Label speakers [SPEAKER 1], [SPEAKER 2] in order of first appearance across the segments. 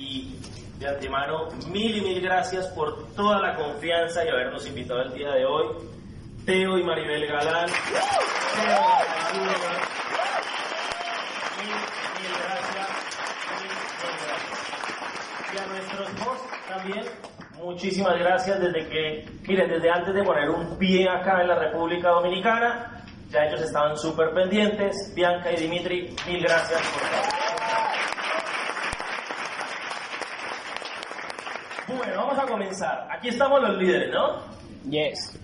[SPEAKER 1] y de antemano mil y mil gracias por toda la confianza y habernos invitado el día de hoy. Teo y Maribel Galán. Teo, gracias. Y a nuestros hosts también, muchísimas gracias desde que, miren, desde antes de poner un pie acá en la República Dominicana, ya ellos estaban súper pendientes. Bianca y Dimitri, mil gracias por todo. Bueno, Aquí estamos los líderes, ¿no?
[SPEAKER 2] Yes.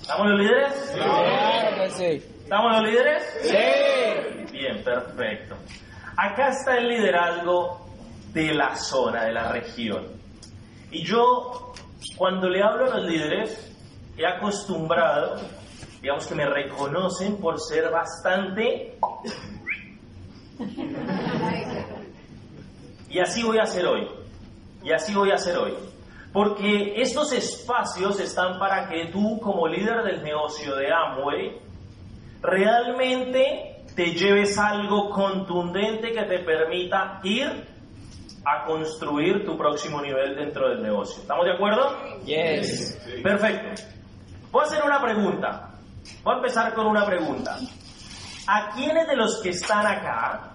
[SPEAKER 1] ¿Estamos los líderes?
[SPEAKER 2] Claro que sí.
[SPEAKER 1] ¿Estamos los líderes?
[SPEAKER 2] Sí.
[SPEAKER 1] Bien, perfecto. Acá está el liderazgo de la zona, de la región. Y yo, cuando le hablo a los líderes, he acostumbrado, digamos que me reconocen por ser bastante... Y así voy a hacer hoy. Y así voy a hacer hoy. Porque estos espacios están para que tú, como líder del negocio de Amway, realmente te lleves algo contundente que te permita ir a construir tu próximo nivel dentro del negocio. ¿Estamos de acuerdo?
[SPEAKER 2] Yes.
[SPEAKER 1] Perfecto. Voy a hacer una pregunta. Voy a empezar con una pregunta. ¿A quiénes de los que están acá,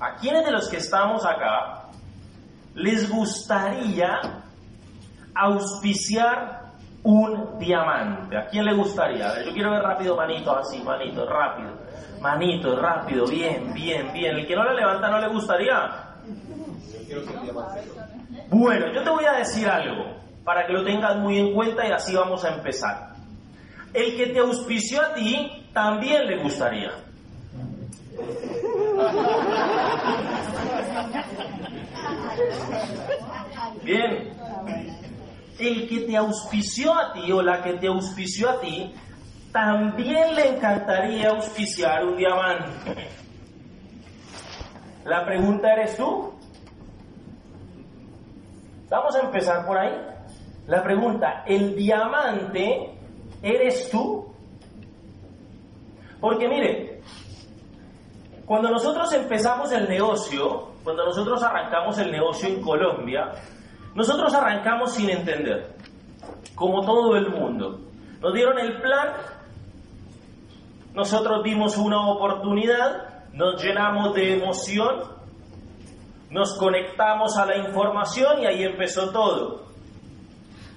[SPEAKER 1] a quiénes de los que estamos acá, les gustaría auspiciar un diamante? ¿A quién le gustaría? A ver, yo quiero ver rápido manitos así, manitos, rápido. Manitos, rápido, bien, bien, bien. El que no le levanta no le gustaría. Bueno, yo te voy a decir algo para que lo tengas muy en cuenta y así vamos a empezar. El que te auspició a ti también le gustaría. Bien. El que te auspició a ti o la que te auspició a ti también le encantaría auspiciar un diamante. La pregunta eres tú. Vamos a empezar por ahí. La pregunta, ¿el diamante eres tú? Porque mire, cuando nosotros empezamos el negocio, cuando nosotros arrancamos el negocio en Colombia, nosotros arrancamos sin entender, como todo el mundo. Nos dieron el plan, nosotros vimos una oportunidad, nos llenamos de emoción, nos conectamos a la información y ahí empezó todo.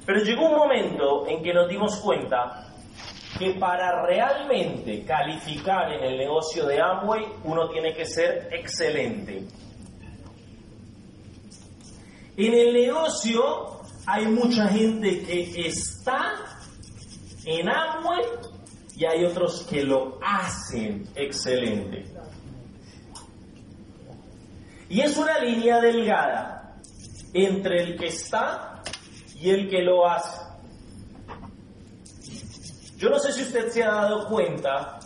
[SPEAKER 1] Pero llegó un momento en que nos dimos cuenta que para realmente calificar en el negocio de Amway uno tiene que ser excelente. En el negocio hay mucha gente que está en Amway y hay otros que lo hacen excelente. Y es una línea delgada entre el que está y el que lo hace. Yo no sé si usted se ha dado cuenta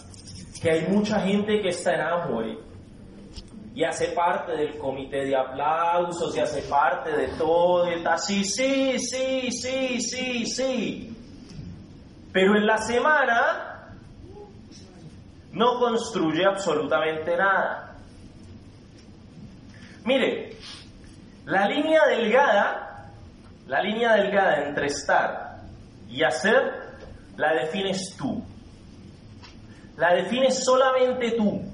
[SPEAKER 1] que hay mucha gente que está en Amway y hace parte del comité de aplausos y hace parte de todo está así, sí, sí, sí, sí, sí. Pero en la semana no construye absolutamente nada. Mire, la línea delgada, la línea delgada entre estar y hacer, la defines tú. La defines solamente tú.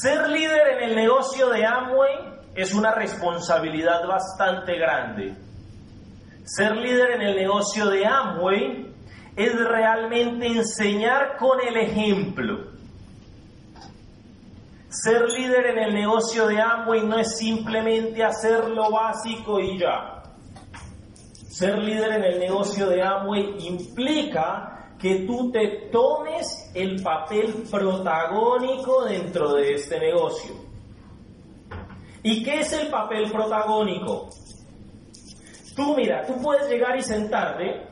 [SPEAKER 1] Ser líder en el negocio de Amway es una responsabilidad bastante grande. Ser líder en el negocio de Amway es realmente enseñar con el ejemplo. Ser líder en el negocio de Amway no es simplemente hacer lo básico y ya. Ser líder en el negocio de Amway implica que tú te tomes el papel protagónico dentro de este negocio. ¿Y qué es el papel protagónico? Tú mira, tú puedes llegar y sentarte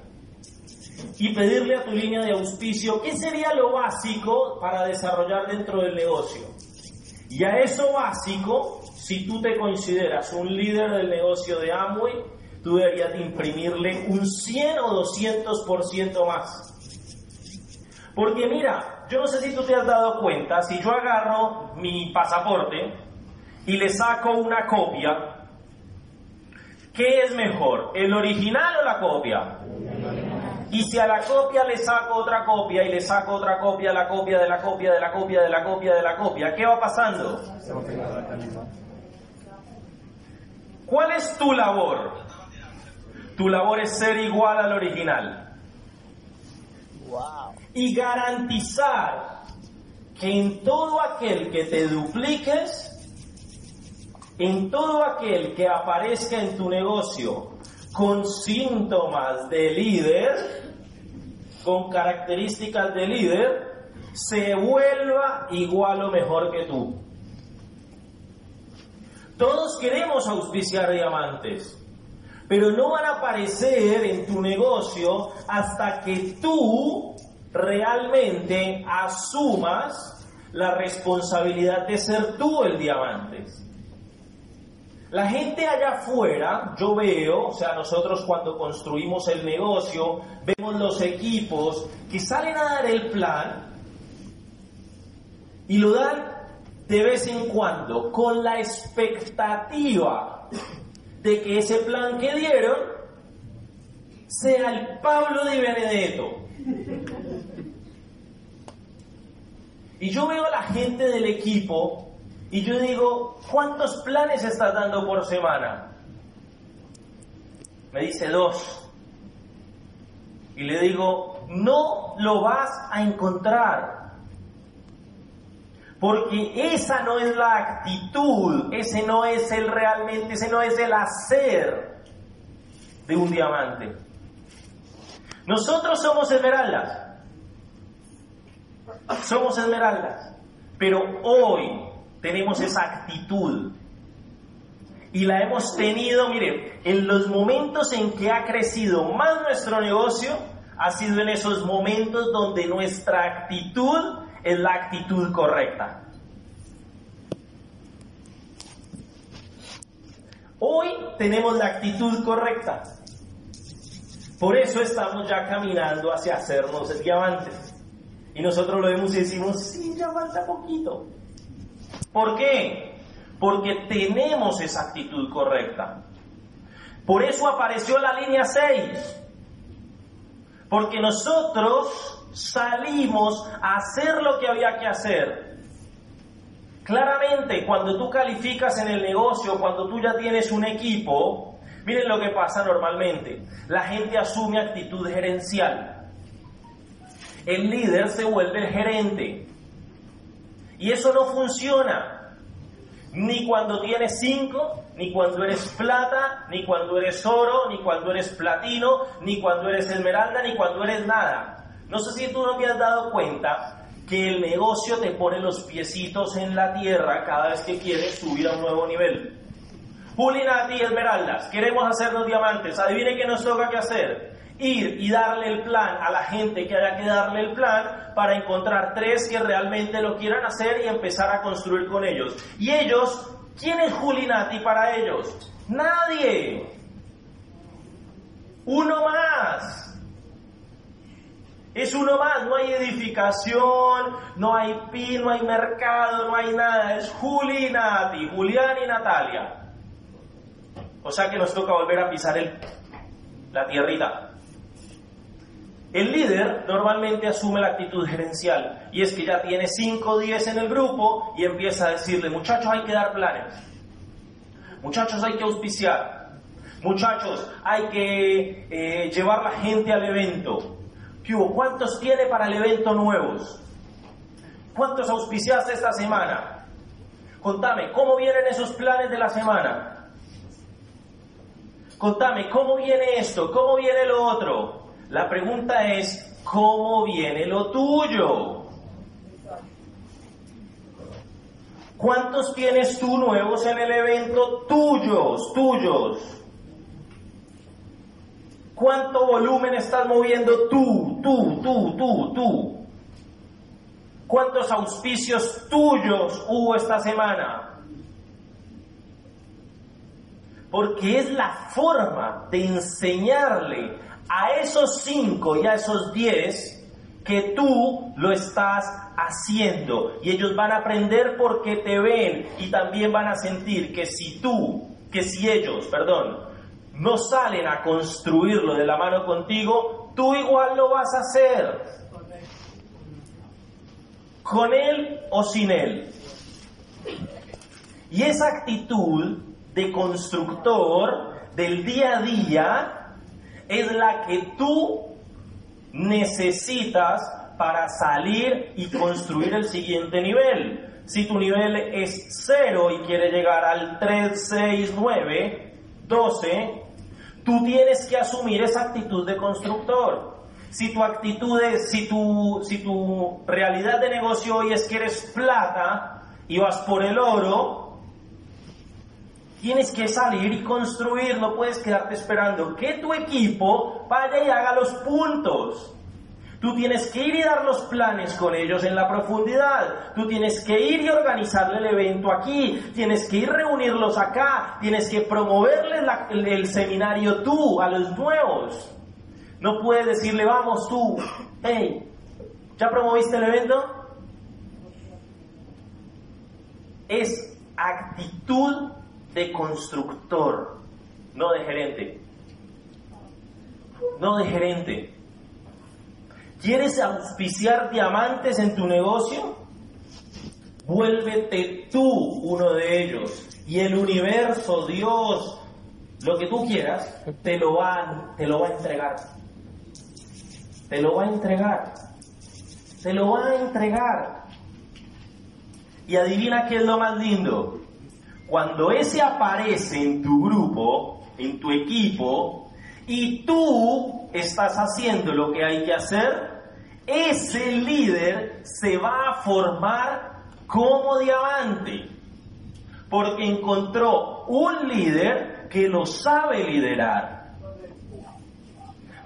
[SPEAKER 1] y pedirle a tu línea de auspicio qué sería lo básico para desarrollar dentro del negocio. Y a eso básico, si tú te consideras un líder del negocio de Amway, tú deberías de imprimirle un 100 o 200% más. Porque mira, yo no sé si tú te has dado cuenta, si yo agarro mi pasaporte y le saco una copia ¿Qué es mejor, el original o la copia? Y si a la copia le saco otra copia y le saco otra copia, la copia de la copia de la copia de la copia de la copia, ¿qué va pasando? ¿Cuál es tu labor? Tu labor es ser igual al original
[SPEAKER 2] Wow.
[SPEAKER 1] Y garantizar que en todo aquel que te dupliques, en todo aquel que aparezca en tu negocio con síntomas de líder, con características de líder, se vuelva igual o mejor que tú. Todos queremos auspiciar diamantes, pero no van a aparecer en tu negocio hasta que tú realmente asumas la responsabilidad de ser tú el diamante. La gente allá afuera, yo veo, o sea, nosotros cuando construimos el negocio, vemos los equipos que salen a dar el plan y lo dan de vez en cuando con la expectativa de que ese plan que dieron sea el Pablo de Benedetto. Y yo veo a la gente del equipo y yo digo, ¿cuántos planes estás dando por semana? Me dice dos. Y le digo, no lo vas a encontrar. Porque esa no es la actitud, ese no es el realmente, ese no es el hacer de un diamante. Nosotros somos esmeraldas. Somos esmeraldas. Pero hoy tenemos esa actitud. Y la hemos tenido, mire, en los momentos en que ha crecido más nuestro negocio, ha sido en esos momentos donde nuestra actitud es la actitud correcta. Hoy tenemos la actitud correcta. Por eso estamos ya caminando hacia hacernos diamantes. Y nosotros lo vemos y decimos, sí, ya falta poquito. ¿Por qué? Porque tenemos esa actitud correcta. Por eso apareció la línea 6. Porque nosotros salimos a hacer lo que había que hacer. Claramente, cuando tú calificas en el negocio, cuando tú ya tienes un equipo, miren lo que pasa normalmente. La gente asume actitud gerencial. El líder se vuelve el gerente. Y eso no funciona. Ni cuando tienes cinco, ni cuando eres plata, ni cuando eres oro, ni cuando eres platino, ni cuando eres esmeralda, ni cuando eres nada. No sé si tú no te has dado cuenta que el negocio te pone los piecitos en la tierra cada vez que quieres subir a un nuevo nivel. Pulinati y Esmeraldas, queremos hacernos diamantes. Adivine qué nos toca que hacer. Ir y darle el plan a la gente que haya que darle el plan para encontrar tres que realmente lo quieran hacer y empezar a construir con ellos. Y ellos, ¿quién es Julinati para ellos? Nadie. Uno más. Es uno más, no hay edificación, no hay PIN, no hay mercado, no hay nada. Es Julinati, Julián y Natalia. O sea que nos toca volver a pisar el, la tierrita. El líder normalmente asume la actitud gerencial y es que ya tiene 5 o 10 en el grupo y empieza a decirle, muchachos hay que dar planes, muchachos hay que auspiciar, muchachos hay que eh, llevar la gente al evento. ¿Qué hubo? ¿Cuántos tiene para el evento nuevos? ¿Cuántos auspiciaste esta semana? Contame, ¿cómo vienen esos planes de la semana? Contame, ¿cómo viene esto? ¿Cómo viene lo otro? La pregunta es, ¿cómo viene lo tuyo? ¿Cuántos tienes tú nuevos en el evento? Tuyos, tuyos. ¿Cuánto volumen estás moviendo tú, tú, tú, tú, tú? ¿Cuántos auspicios tuyos hubo esta semana? Porque es la forma de enseñarle a esos cinco y a esos diez que tú lo estás haciendo. Y ellos van a aprender porque te ven y también van a sentir que si tú, que si ellos, perdón, no salen a construirlo de la mano contigo, tú igual lo vas a hacer. Con él o sin él. Y esa actitud de constructor del día a día es la que tú necesitas para salir y construir el siguiente nivel. Si tu nivel es 0 y quiere llegar al 3, 6, 9, 12, tú tienes que asumir esa actitud de constructor. Si tu actitud es, si tu, si tu realidad de negocio hoy es que eres plata y vas por el oro, tienes que salir y construir, no puedes quedarte esperando que tu equipo vaya y haga los puntos. Tú tienes que ir y dar los planes con ellos en la profundidad. Tú tienes que ir y organizarle el evento aquí. Tienes que ir reunirlos acá. Tienes que promoverles el, seminario tú a los nuevos. No puedes decirle, vamos tú, hey, ¿ya promoviste el evento? Es actitud de constructor, no de gerente. No de gerente. ¿Quieres auspiciar diamantes en tu negocio? Vuélvete tú uno de ellos. Y el universo, Dios, lo que tú quieras, te lo va, te lo va a entregar. Te lo va a entregar. Te lo va a entregar. Y adivina qué es lo más lindo. Cuando ese aparece en tu grupo, en tu equipo, y tú estás haciendo lo que hay que hacer, ese líder se va a formar como diamante, porque encontró un líder que lo sabe liderar.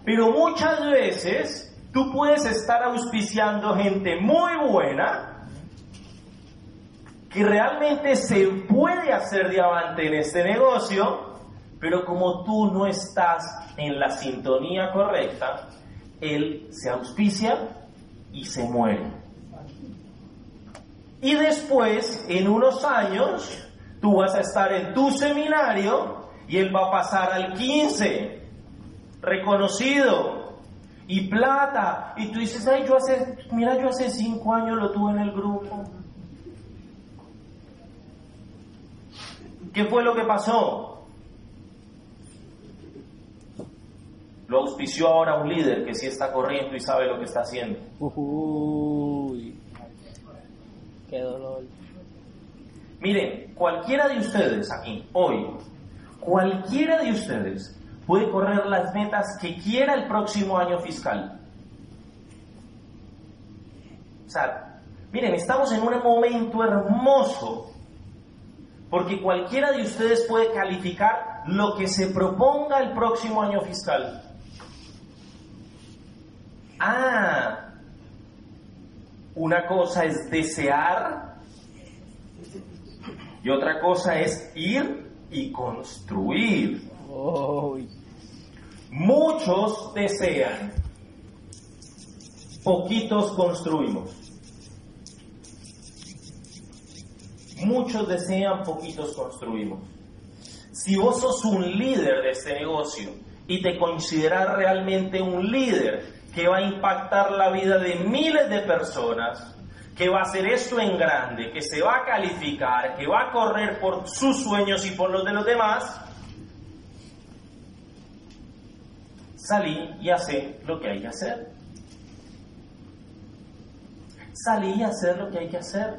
[SPEAKER 1] Pero muchas veces tú puedes estar auspiciando gente muy buena, que realmente se puede hacer diamante en este negocio, pero como tú no estás en la sintonía correcta, él se auspicia y se muere. Y después, en unos años, tú vas a estar en tu seminario y él va a pasar al 15, reconocido, y plata. Y tú dices, ay, yo hace, mira, yo hace cinco años lo tuve en el grupo. ¿Qué fue lo que pasó? Lo auspició ahora un líder que sí está corriendo y sabe lo que está haciendo.
[SPEAKER 2] Uy, qué dolor.
[SPEAKER 1] Miren, cualquiera de ustedes aquí, hoy, cualquiera de ustedes puede correr las metas que quiera el próximo año fiscal. O sea, miren, estamos en un momento hermoso porque cualquiera de ustedes puede calificar lo que se proponga el próximo año fiscal. Ah, una cosa es desear y otra cosa es ir y construir. Muchos desean, poquitos construimos. Muchos desean, poquitos construimos. Si vos sos un líder de este negocio y te consideras realmente un líder que va a impactar la vida de miles de personas, que va a hacer esto en grande, que se va a calificar, que va a correr por sus sueños y por los de los demás, salí y hacer lo que hay que hacer. Salí y hacer lo que hay que hacer.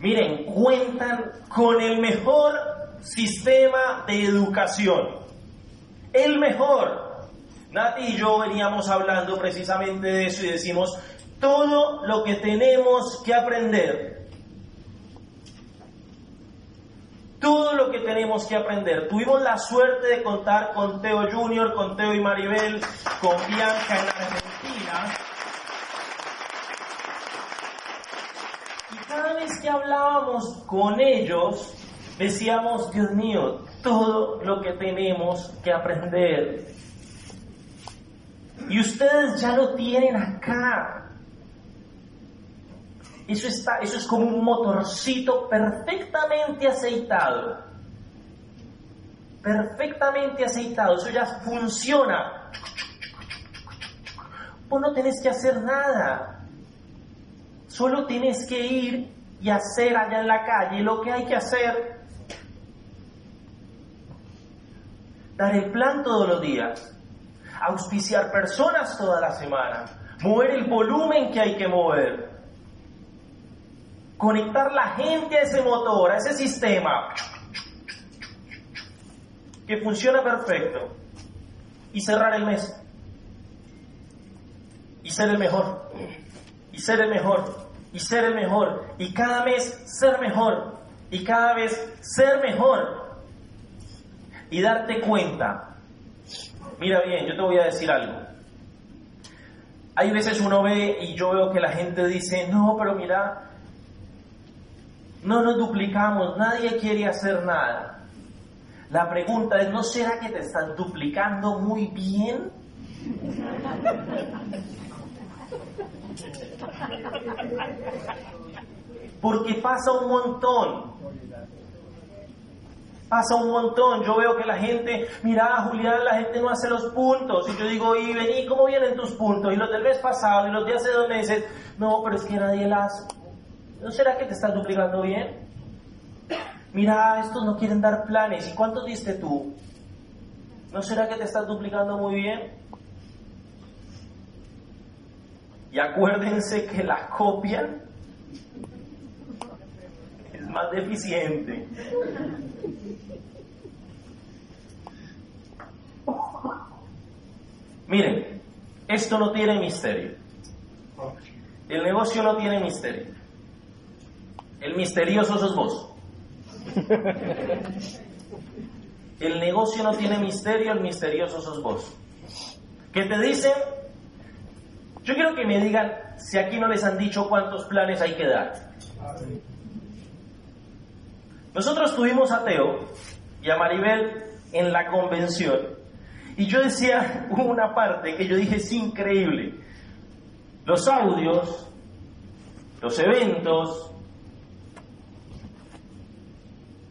[SPEAKER 1] Miren, cuentan con el mejor sistema de educación. El mejor. Nati y yo veníamos hablando precisamente de eso y decimos, todo lo que tenemos que aprender, todo lo que tenemos que aprender. Tuvimos la suerte de contar con Teo Junior, con Teo y Maribel, con Bianca en Argentina. Cada vez que hablábamos con ellos, decíamos, Dios mío, todo lo que tenemos que aprender y ustedes ya lo tienen acá. Eso, está, eso es como un motorcito perfectamente aceitado. perfectamente aceitado, eso ya funciona. Vos no tenés que hacer nada, solo tienes que ir y hacer allá en la calle lo que hay que hacer. Dar el plan todos los días, auspiciar personas toda la semana, mover el volumen que hay que mover, conectar la gente a ese motor, a ese sistema, que funciona perfecto, y cerrar el mes, y ser el mejor, y ser el mejor, y ser el mejor, y cada mes ser mejor, y cada vez ser mejor, y darte cuenta. Mira bien, yo te voy a decir algo. Hay veces uno ve y yo veo que la gente dice, no, pero mira, no nos duplicamos, nadie quiere hacer nada. La pregunta es, ¿no será que te estás duplicando muy bien? Porque pasa un montón. Pasa un montón. Yo veo que la gente, mira, Julián, la gente no hace los puntos. Y yo digo, y vení, ¿cómo vienen tus puntos? Y los del mes pasado, y los de hace dos meses. No, pero es que nadie las. ¿No será que te estás duplicando bien? Mira, estos no quieren dar planes. ¿Y cuántos diste tú? ¿No será que te estás duplicando muy bien? Y acuérdense que la copia es más deficiente. Miren, esto no tiene misterio. El negocio no tiene misterio. El misterioso sos vos. El negocio no tiene misterio, el misterioso sos vos. ¿Qué te dicen? Yo quiero que me digan si aquí no les han dicho cuántos planes hay que dar. Nosotros tuvimos a Teo y a Maribel en la convención y yo decía una parte que yo dije es increíble. Los audios, los eventos,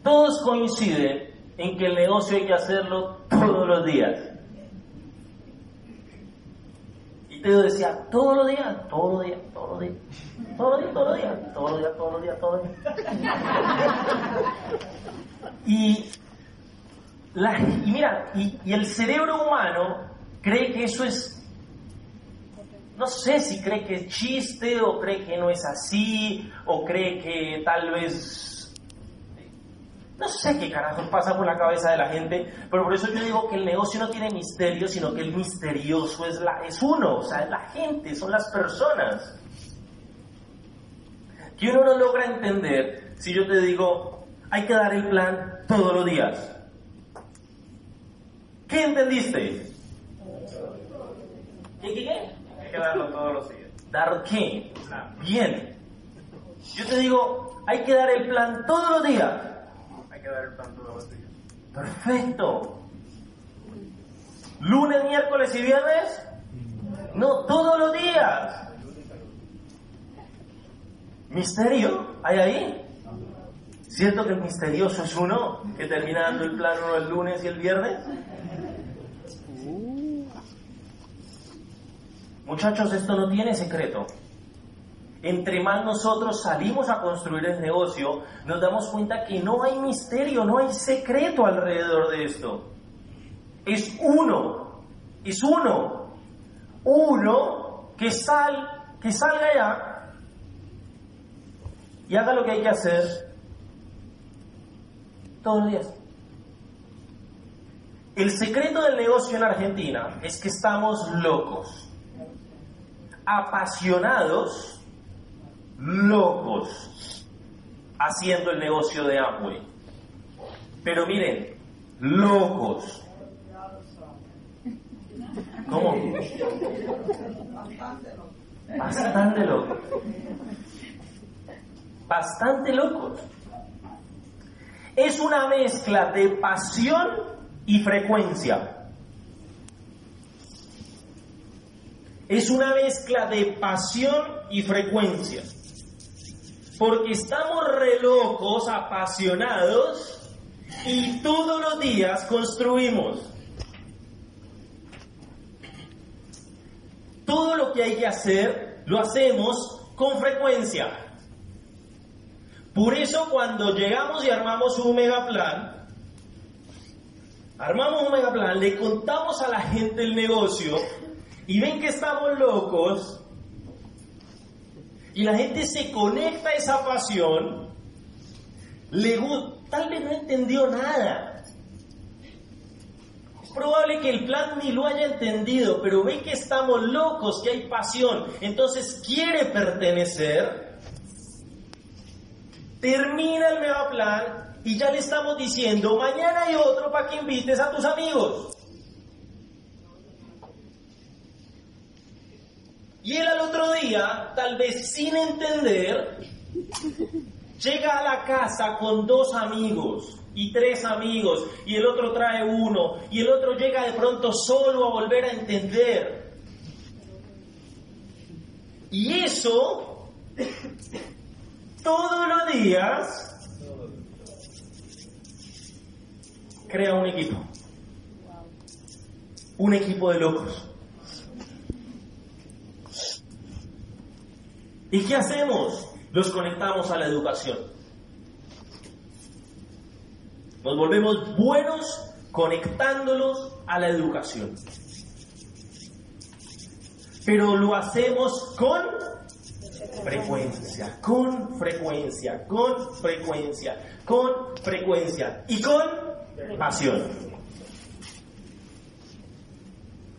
[SPEAKER 1] todos coinciden en que el negocio hay que hacerlo todos los días. Teo decía, todos los días, todos los días, todos los días, todos los días, todos los días, todos los días, todos los días, todos los días. Y, la, y mira, y, y el cerebro humano cree que eso es no sé si cree que es chiste o cree que no es así o cree que tal vez no sé qué carajos pasa por la cabeza de la gente, pero por eso yo digo que el negocio no tiene misterio, sino que el misterioso es, la, es uno, o sea, es la gente, son las personas. Que uno no logra entender si yo te digo, hay que dar el plan todos los días. ¿Qué entendiste? ¿Qué, qué, qué?
[SPEAKER 3] Hay que darlo todos los días.
[SPEAKER 1] ¿Dar qué? Bien. Yo te digo, hay que dar el plan todos los días. Perfecto. ¿Lunes, miércoles y viernes? No, todos los días. ¿Misterio? ¿Hay ahí? ¿Cierto que el misterioso es uno que termina dando el plan uno el lunes y el viernes? Muchachos, esto no tiene secreto. Entre más nosotros salimos a construir el negocio, nos damos cuenta que no hay misterio, no hay secreto alrededor de esto. Es uno, es uno, uno que, sal, que salga allá y haga lo que hay que hacer todos los días. El secreto del negocio en Argentina es que estamos locos, apasionados, haciendo el negocio de Amway. Pero miren, locos. ¿Cómo? Bastante locos. Bastante locos. Es una mezcla de pasión y frecuencia. Es una mezcla de pasión y frecuencia. Porque estamos re locos, apasionados, y todos los días construimos. Todo lo que hay que hacer lo hacemos con frecuencia. Por eso cuando llegamos y armamos un mega plan, armamos un mega plan, le contamos a la gente el negocio y ven que estamos locos y la gente se conecta a esa pasión, le tal vez no entendió nada. Es probable que el plan ni lo haya entendido, pero ve que estamos locos, que hay pasión, entonces quiere pertenecer. Termina el mega plan y ya le estamos diciendo, mañana hay otro para que invites a tus amigos. Y él al otro día, tal vez sin entender, llega a la casa con dos amigos y tres amigos y el otro trae uno y el otro llega de pronto solo a volver a entender. Y eso, todos los días, crea un equipo. Un equipo de locos. ¿Y qué hacemos? Los conectamos a la educación. Nos volvemos buenos conectándolos a la educación. Pero lo hacemos con frecuencia, con frecuencia, con frecuencia, con frecuencia y con pasión.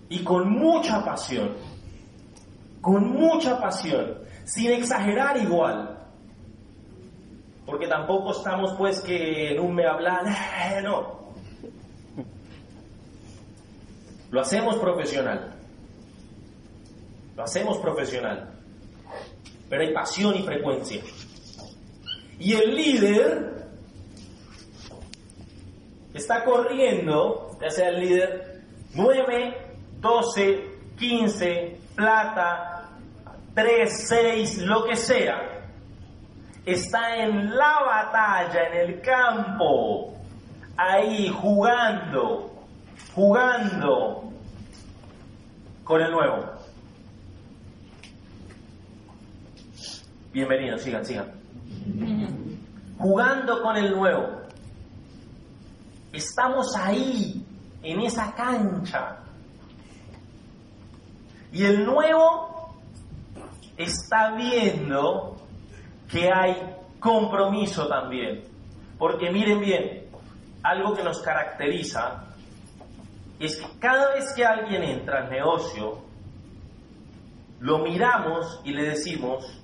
[SPEAKER 1] Y con mucha pasión, con mucha pasión sin exagerar igual. Porque tampoco estamos pues que en un me hablan, eh, no. Lo hacemos profesional. Lo hacemos profesional. Pero hay pasión y frecuencia. Y el líder está corriendo, ya sea el líder 9, 12, 15, plata, 3, 6, lo que sea, está en la batalla, en el campo, ahí jugando, jugando con el nuevo. Bienvenidos, sigan, sigan. Jugando con el nuevo. Estamos ahí, en esa cancha. Y el nuevo está viendo que hay compromiso también. Porque miren bien, algo que nos caracteriza es que cada vez que alguien entra al negocio, lo miramos y le decimos,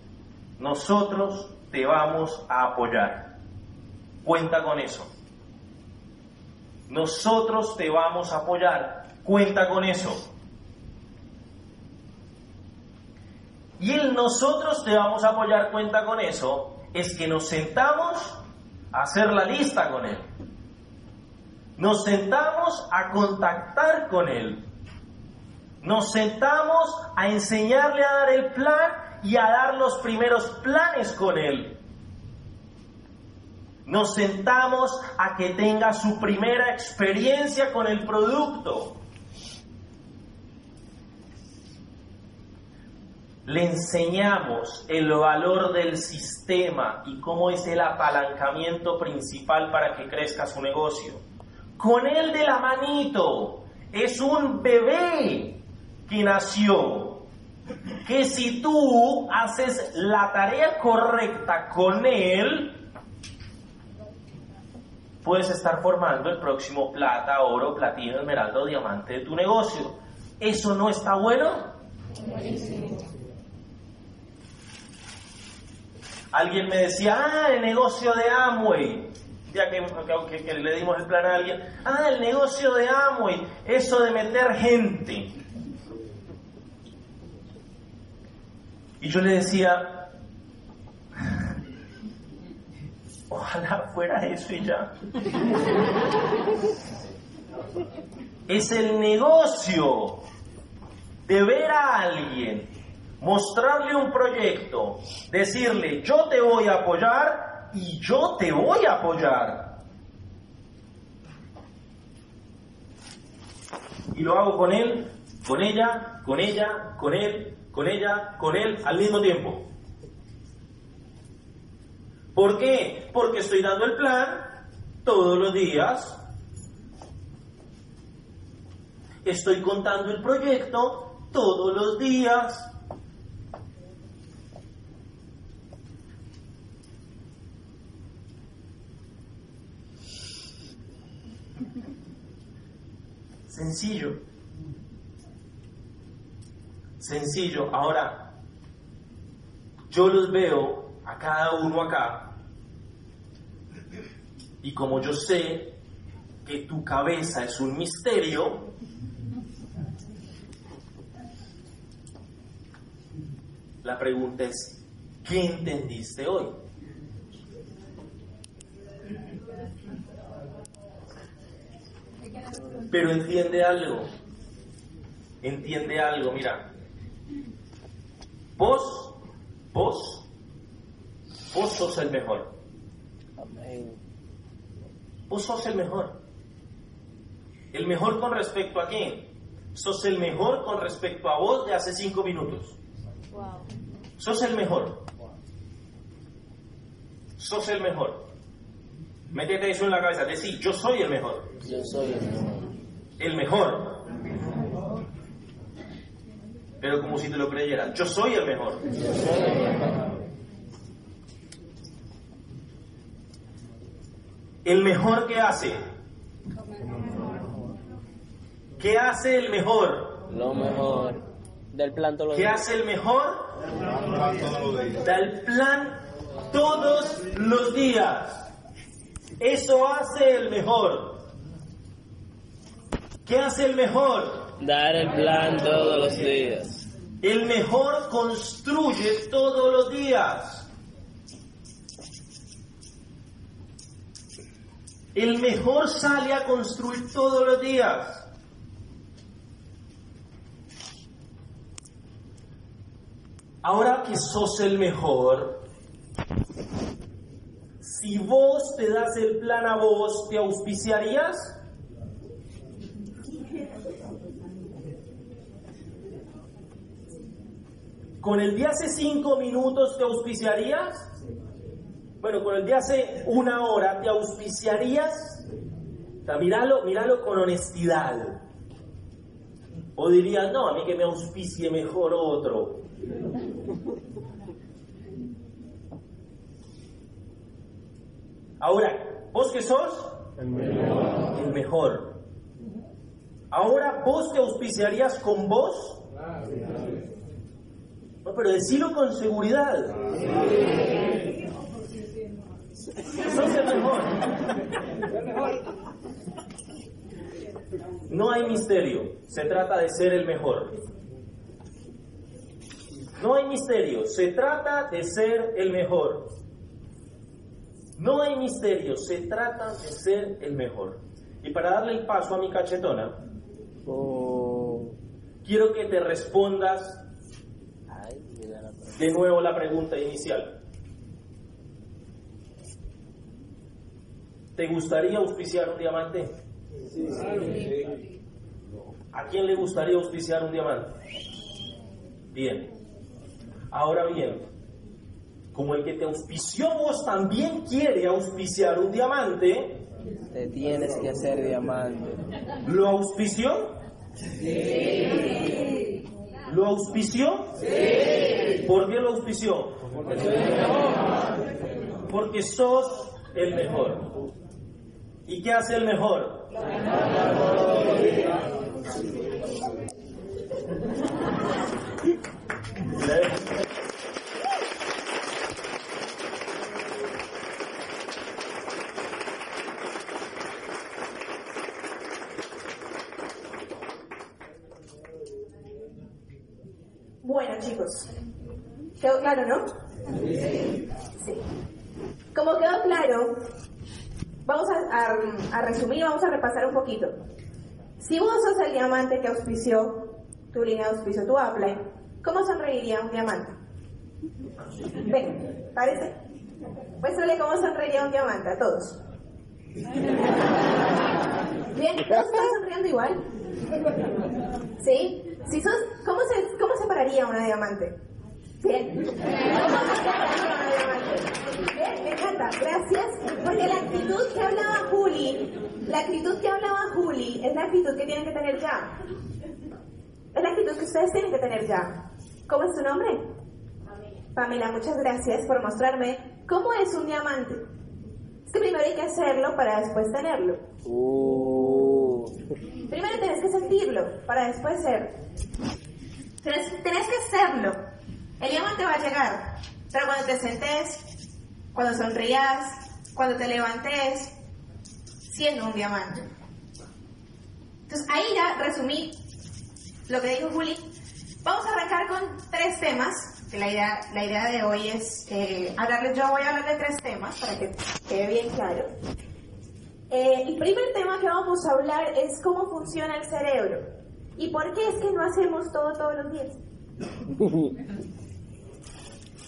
[SPEAKER 1] nosotros te vamos a apoyar. Cuenta con eso. Nosotros te vamos a apoyar. Cuenta con eso. Y nosotros te vamos a apoyar cuenta con eso, es que nos sentamos a hacer la lista con él. Nos sentamos a contactar con él. Nos sentamos a enseñarle a dar el plan y a dar los primeros planes con él. Nos sentamos a que tenga su primera experiencia con el producto. Le enseñamos el valor del sistema y cómo es el apalancamiento principal para que crezca su negocio. Con él de la manito, es un bebé que nació, que si tú haces la tarea correcta con él, puedes estar formando el próximo plata, oro, platino, esmeralda diamante de tu negocio. ¿Eso no está bueno? Alguien me decía, ah, el negocio de Amway. Ya que, que, le dimos el plan a alguien, ah, el negocio de Amway, eso de meter gente. Y yo le decía, ojalá fuera eso y ya. es el negocio de ver a alguien mostrarle un proyecto, decirle, yo te voy a apoyar y yo te voy a apoyar. Y lo hago con él, con ella, con ella, con él, con ella, con él, al mismo tiempo. ¿Por qué? Porque estoy dando el plan todos los días. Estoy contando el proyecto todos los días. Sencillo. Sencillo. Ahora, yo los veo a cada uno acá y como yo sé que tu cabeza es un misterio, la pregunta es, ¿qué entendiste hoy? Pero entiende algo, entiende algo, mira, vos, vos, vos sos el mejor.
[SPEAKER 2] Amén.
[SPEAKER 1] Vos sos el mejor. ¿El mejor con respecto a quién? Sos el mejor con respecto a vos de hace cinco minutos.
[SPEAKER 4] Wow.
[SPEAKER 1] Sos el mejor. Sos el mejor. Métete eso en la cabeza. Decir, yo soy el mejor.
[SPEAKER 2] Yo soy el mejor.
[SPEAKER 1] El mejor. Pero como si te lo creyeras. Yo soy el mejor.
[SPEAKER 2] Yo soy el mejor.
[SPEAKER 1] ¿El mejor qué hace? ¿Qué hace el mejor?
[SPEAKER 2] Lo mejor. Del plan todos los
[SPEAKER 1] ¿Qué
[SPEAKER 2] días.
[SPEAKER 1] hace el mejor? Da el plan todos los días. Eso hace el mejor. ¿Qué hace el mejor?
[SPEAKER 2] Dar el plan todos los días.
[SPEAKER 1] El mejor construye todos los días. El mejor sale a construir todos los días. Ahora que sos el mejor, si vos te das el plan a vos, ¿te auspiciarías? ¿Con el de hace cinco minutos te auspiciarías? Bueno, con el de hace una hora te auspiciarías. O sea, míralo, míralo con honestidad. O dirías, no, a mí que me auspicie mejor otro. Ahora, ¿vos qué sos? El mejor. El mejor. Ahora, ¿vos te auspiciarías con vos? No, pero decilo con seguridad. Sos el mejor. No hay misterio. Se trata de ser el mejor. No hay misterio. Se trata de ser el mejor. No hay misterio. Se trata de ser el mejor. Y para darle el paso a mi cachetona,
[SPEAKER 2] Oh.
[SPEAKER 1] quiero que te respondas
[SPEAKER 2] Ay, mira la pregunta.
[SPEAKER 1] De nuevo la pregunta inicial. ¿Te gustaría auspiciar un diamante? ¿A quién le gustaría auspiciar un diamante? Bien. Ahora bien, como el que te auspició vos también quiere auspiciar un diamante,
[SPEAKER 2] Te tienes que hacer diamante.
[SPEAKER 1] ¿lo auspició? ¿Lo auspició? ¿Por qué lo auspició? Porque sos el mejor. ¿Y qué hace el mejor
[SPEAKER 4] chicos, quedó claro, ¿no? Sí. Como quedó claro, vamos a, resumir, vamos a repasar un poquito. Si vos sos el diamante que auspició tu línea de auspicio, tu upline, ¿cómo sonreiría un diamante? Ven, ¿parece? Muéstrale cómo sonreiría un diamante a todos. Bien, ¿todos están sonriendo igual? ¿Sí? Si sos, ¿cómo, se, ¿Cómo se separaría una diamante? Bien, me encanta, gracias. Porque la actitud que hablaba Juli, la actitud que hablaba Juli es la actitud que tienen que tener ya. Es la actitud que ustedes tienen que tener ya. ¿Cómo es tu nombre? Pamela, muchas gracias por mostrarme cómo es un diamante. Es que primero hay que hacerlo para después tenerlo.
[SPEAKER 2] Uh.
[SPEAKER 4] Primero tenés que sentirlo para después ser. Tenés, tenés que serlo. El diamante va a llegar. Pero cuando te sentes, cuando sonrías, cuando te levantes, siendo un diamante. Entonces ahí ya resumí lo que dijo Juli. Vamos a arrancar con tres temas. Que la idea, la idea de hoy es eh, hablarles, yo voy a hablar de tres temas para que quede bien claro. Eh, el primer tema que vamos a hablar es cómo funciona el cerebro y por qué es que no hacemos todo todos los días.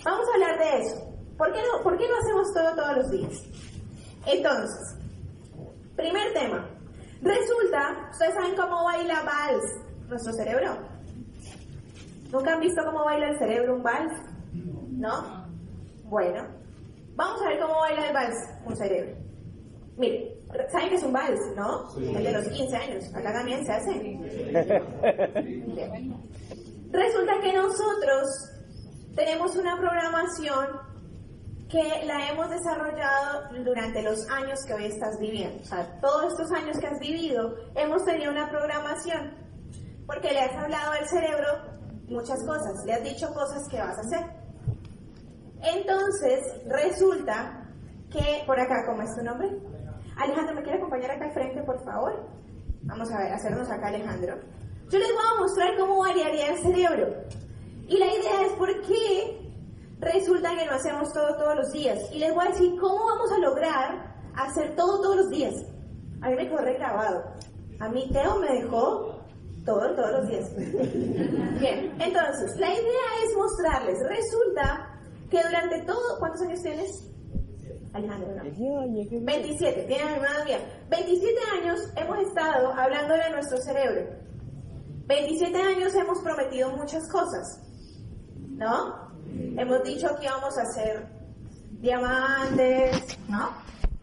[SPEAKER 4] Vamos a hablar de eso. ¿Por qué no, por qué no hacemos todo todos los días? Entonces, primer tema. Resulta, ustedes saben cómo baila vals nuestro cerebro. ¿Nunca han visto cómo baila el cerebro un vals? ¿No? Bueno, vamos a ver cómo baila el vals un cerebro. Miren, ¿saben que es un vals, no? El de los 15 años. Acá también se hace. Resulta que nosotros tenemos una programación que la hemos desarrollado durante los años que hoy estás viviendo. O sea, todos estos años que has vivido, hemos tenido una programación porque le has hablado al cerebro muchas cosas, le has dicho cosas que vas a hacer. Entonces, resulta que, por acá, ¿cómo es tu nombre? Alejandro, ¿me quiere acompañar acá al frente, por favor? Vamos a ver, hacernos acá, Alejandro. Yo les voy a mostrar cómo variaría el cerebro. Y la idea es por qué resulta que no hacemos todo todos los días. Y les voy a decir cómo vamos a lograr hacer todo todos los días. A mí me quedó grabado. A mí Teo me dejó todo todos los días. Bien, entonces, la idea es mostrarles. Resulta que durante todo... ¿Cuántos años tienes? Alejandro, no. 27, tiene la misma mía. 27 años hemos estado hablando de nuestro cerebro. 27 años hemos prometido muchas cosas, ¿no? Hemos dicho que íbamos a hacer diamantes, ¿no?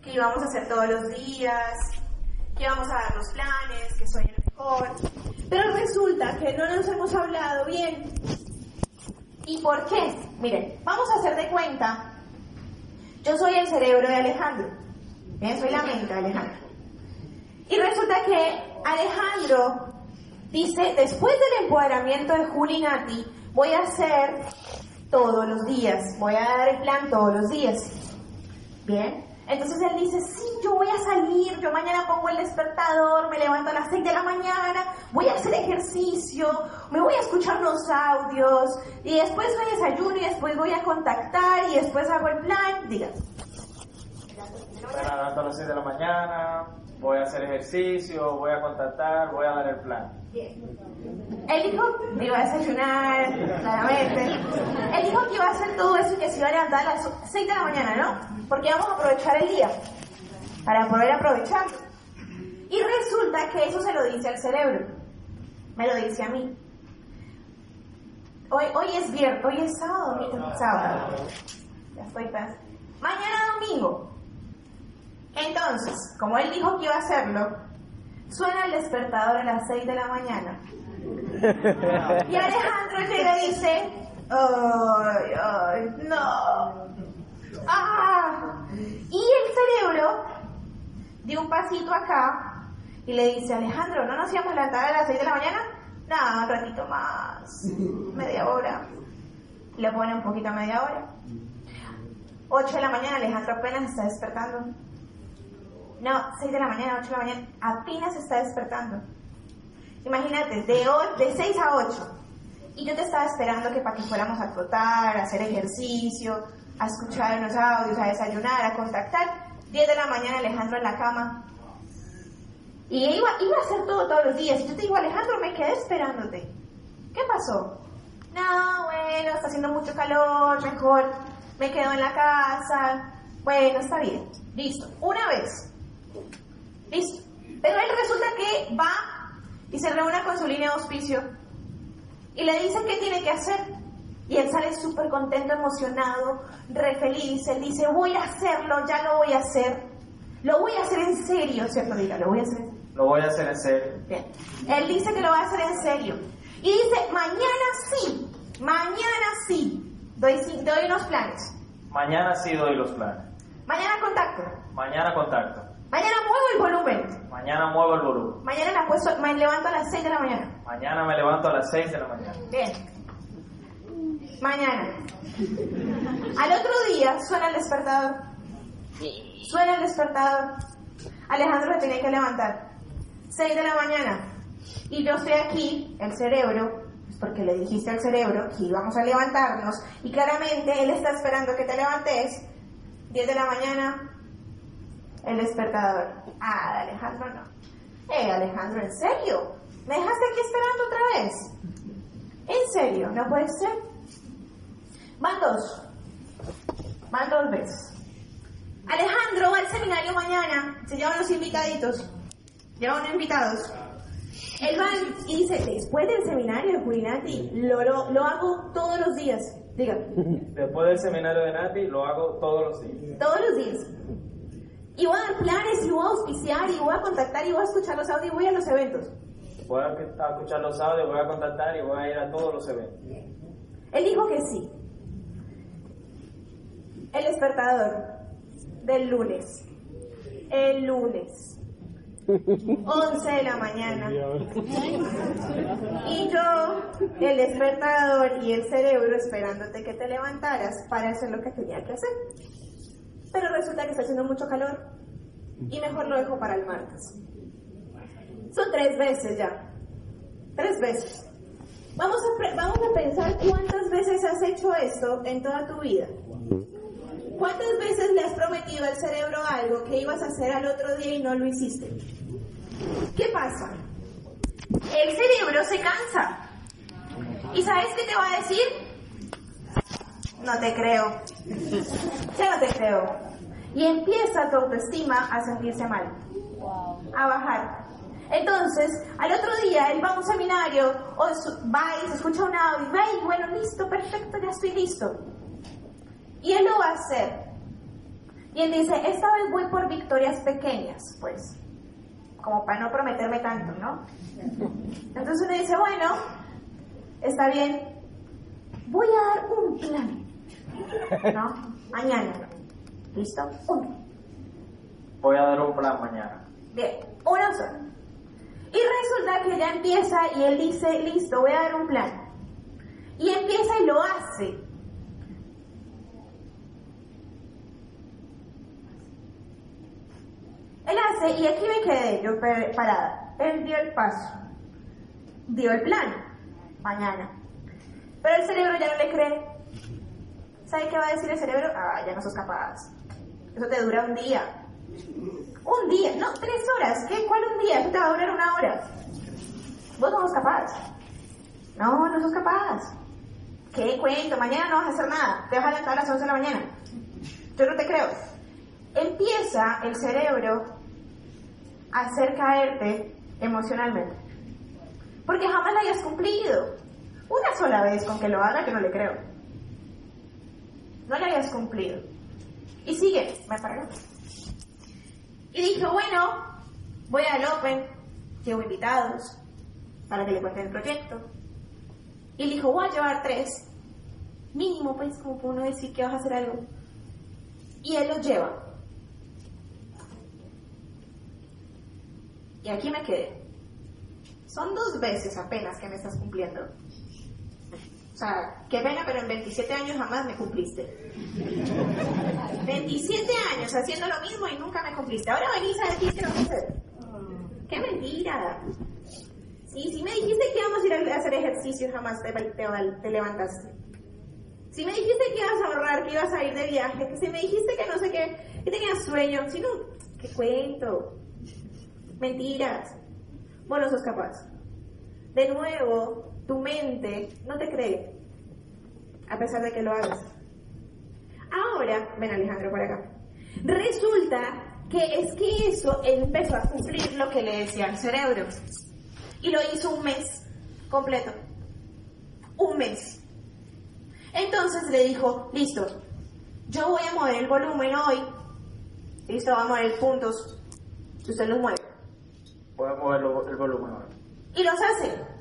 [SPEAKER 4] Que íbamos a hacer todos los días, que íbamos a dar los planes, que soy el mejor. Pero resulta que no nos hemos hablado bien. ¿Y por qué? Miren, vamos a hacer de cuenta. Yo soy el cerebro de Alejandro. ¿Bien? Soy la mente de Alejandro. Y resulta que Alejandro dice, después del empoderamiento de Juli Nati, voy a hacer todos los días, voy a dar el plan todos los días. Bien, entonces él dice, sí, yo voy a salir, yo mañana pongo el despertador, me levanto a las 6 de la mañana, voy a hacer ejercicio, me voy a escuchar los audios, y después me desayuno y después voy a contactar y después hago el plan. Diga.
[SPEAKER 3] Me levanto a las 6 de la mañana, voy a hacer ejercicio, voy a contactar, voy a dar el plan.
[SPEAKER 4] Él dijo que iba a desayunar, claramente. Él dijo que iba a hacer todo eso y que se iba a levantar a las 6 de la mañana, ¿no? Porque vamos a aprovechar el día para poder aprovecharlo. Y resulta que eso se lo dice al cerebro. Me lo dice a mí. Hoy, hoy es viernes, hoy es sábado, domingo, sábado. Ya estoy. Mañana domingo. Entonces, como él dijo que iba a hacerlo, suena el despertador a las 6 de la mañana. Y Alejandro llega y dice, ay, ay, no. Ah. Y el cerebro dio un pasito acá y le dice, Alejandro, ¿no nos íbamos a levantar a las 6 de la mañana? No, un ratito más, media hora. Le pone un poquito a media hora. 8 de la mañana, Alejandro apenas está despertando. No, 6 de la mañana, 8 de la mañana, apenas está despertando. Imagínate, de, o- de 6 a 8. Y yo te estaba esperando que para que fuéramos a trotar, a hacer ejercicio, a escuchar los audios, a desayunar, a contactar. 10 de la mañana Alejandro en la cama. Y iba, iba a hacer todo todos los días. Y yo te digo, Alejandro, me quedé esperándote. ¿Qué pasó? No, bueno, está haciendo mucho calor, mejor me quedo en la casa. Bueno, está bien. Listo. Una vez. Listo. Pero él resulta que va y se reúne con su línea de auspicio y le dice qué tiene que hacer. Y él sale súper contento, emocionado, re feliz. Él dice, voy a hacerlo, ya lo voy a hacer. Lo voy a hacer en serio, ¿cierto? Diga, lo voy a hacer.
[SPEAKER 3] Lo voy a hacer en serio.
[SPEAKER 4] Bien. Él dice que lo va a hacer en serio. Y dice, mañana sí, mañana sí, doy, doy unos planes.
[SPEAKER 3] Mañana sí doy los planes.
[SPEAKER 4] Mañana contacto.
[SPEAKER 3] Mañana contacto.
[SPEAKER 4] Mañana muevo el volumen.
[SPEAKER 3] Mañana muevo el volumen.
[SPEAKER 4] Mañana me, me levanto a las 6 de la mañana.
[SPEAKER 3] Mañana me levanto a las 6 de la mañana.
[SPEAKER 4] Bien. Mañana. Al otro día suena el despertador. Suena el despertador. Alejandro se tiene que levantar. 6 de la mañana. Y yo estoy aquí, el cerebro, pues porque le dijiste al cerebro que íbamos a levantarnos. Y claramente él está esperando que te levantes. 10 de la mañana, el despertador. Ah, Alejandro no. Eh, Alejandro, ¿en serio? ¿Me dejaste aquí esperando otra vez? ¿En serio? ¿No puede ser? Van dos. Van dos veces. Alejandro va al seminario mañana. Se llevan los invitaditos. Llevan invitados. Él va y dice, después del seminario de lo, lo, lo hago todos los días. Diga,
[SPEAKER 3] Después del seminario de Nati, lo hago todos los días.
[SPEAKER 4] todos los días. Y voy a dar planes, y voy a auspiciar, y voy a contactar, y voy a escuchar los audios, y voy a los eventos.
[SPEAKER 3] Voy a escuchar los audios, voy a contactar y voy a ir a todos los eventos.
[SPEAKER 4] Él dijo que sí. El despertador del lunes. El lunes. 11 de la mañana. Y yo, el despertador y el cerebro esperándote que te levantaras para hacer lo que tenía que hacer. Pero resulta que está haciendo mucho calor. Y mejor lo dejo para el martes. Son tres veces ya. Tres veces. Vamos a, vamos a pensar cuántas veces has hecho esto en toda tu vida. ¿Cuántas veces le has prometido al cerebro algo que ibas a hacer al otro día y no lo hiciste? ¿Qué pasa? El cerebro se cansa. ¿Y sabes qué te va a decir? No te creo. Ya no te creo. Y empieza tu autoestima a sentirse mal, a bajar. Entonces, al otro día él va a un seminario o va y se escucha un audio y va y bueno, listo, perfecto, ya estoy listo. Y él lo va a hacer. Y él dice, esta vez voy por victorias pequeñas, pues, como para no prometerme tanto, ¿no? Entonces uno dice, bueno, está bien, voy a dar un plan, ¿no? Mañana, ¿listo? Uno.
[SPEAKER 3] Voy a dar un plan mañana.
[SPEAKER 4] Bien, uno solo. Y resulta que ya empieza y él dice, listo, voy a dar un plan. Y empieza y lo hace. Él hace, y aquí me quedé yo parada. Él dio el paso. Dio el plan. Mañana. Pero el cerebro ya no le cree. ¿Sabe qué va a decir el cerebro? Ah, ya no sos capaz. Eso te dura un día. Un día, no, tres horas. ¿Qué? ¿Cuál un día? Eso te va a durar una hora. Vos no sos capaz. No, no sos capaz. ¿Qué cuento? Mañana no vas a hacer nada. Te vas a levantar a las 11 de la mañana. Yo no te creo. Empieza el cerebro a hacer caerte emocionalmente. Porque jamás la hayas cumplido. Una sola vez con que lo haga, yo no le creo. No la hayas cumplido. Y sigue, me parece. Y dije, bueno, voy al Open, llevo invitados para que le cuenten el proyecto. Y le dijo, voy a llevar tres. Mínimo, pues, como para uno decir que vas a hacer algo. Y él los lleva. Y aquí me quedé. Son dos veces apenas que me estás cumpliendo. O sea, qué pena, pero en 27 años jamás me cumpliste. 27 años haciendo lo mismo y nunca me cumpliste. Ahora venís a decir que lo vas a hacer. ¡Qué mentira! Sí, sí me dijiste que íbamos a ir a hacer ejercicio, jamás te, te, te levantaste. Si me dijiste que ibas a ahorrar, que ibas a ir de viaje, que si me dijiste que no sé qué, que tenías sueño, si no, ¿qué cuento? Mentiras. Vos no sos capaz. De nuevo, tu mente no te cree, a pesar de que lo hagas. Ahora, ven Alejandro por acá. Resulta que es que eso él empezó a cumplir lo que le decía al cerebro. Y lo hizo un mes completo. Un mes. Entonces le dijo, listo, yo voy a mover el volumen hoy. Listo, vamos a mover puntos. Usted los mueve.
[SPEAKER 3] Voy a mover el volumen ahora.
[SPEAKER 4] Y los hace.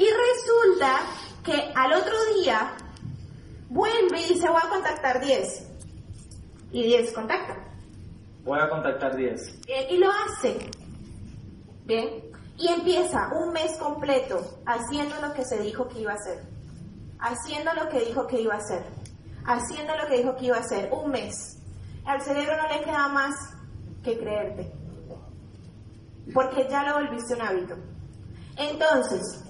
[SPEAKER 4] Y resulta que al otro día vuelve y dice, voy a contactar 10. Y 10 contacta.
[SPEAKER 3] Voy a contactar 10.
[SPEAKER 4] Bien, y lo hace. Bien. Y empieza un mes completo haciendo lo que se dijo que iba a hacer. Haciendo lo que dijo que iba a hacer. Haciendo lo que dijo que iba a hacer. Un mes. Al cerebro no le queda más que creerte. Porque ya lo volviste un hábito. Entonces,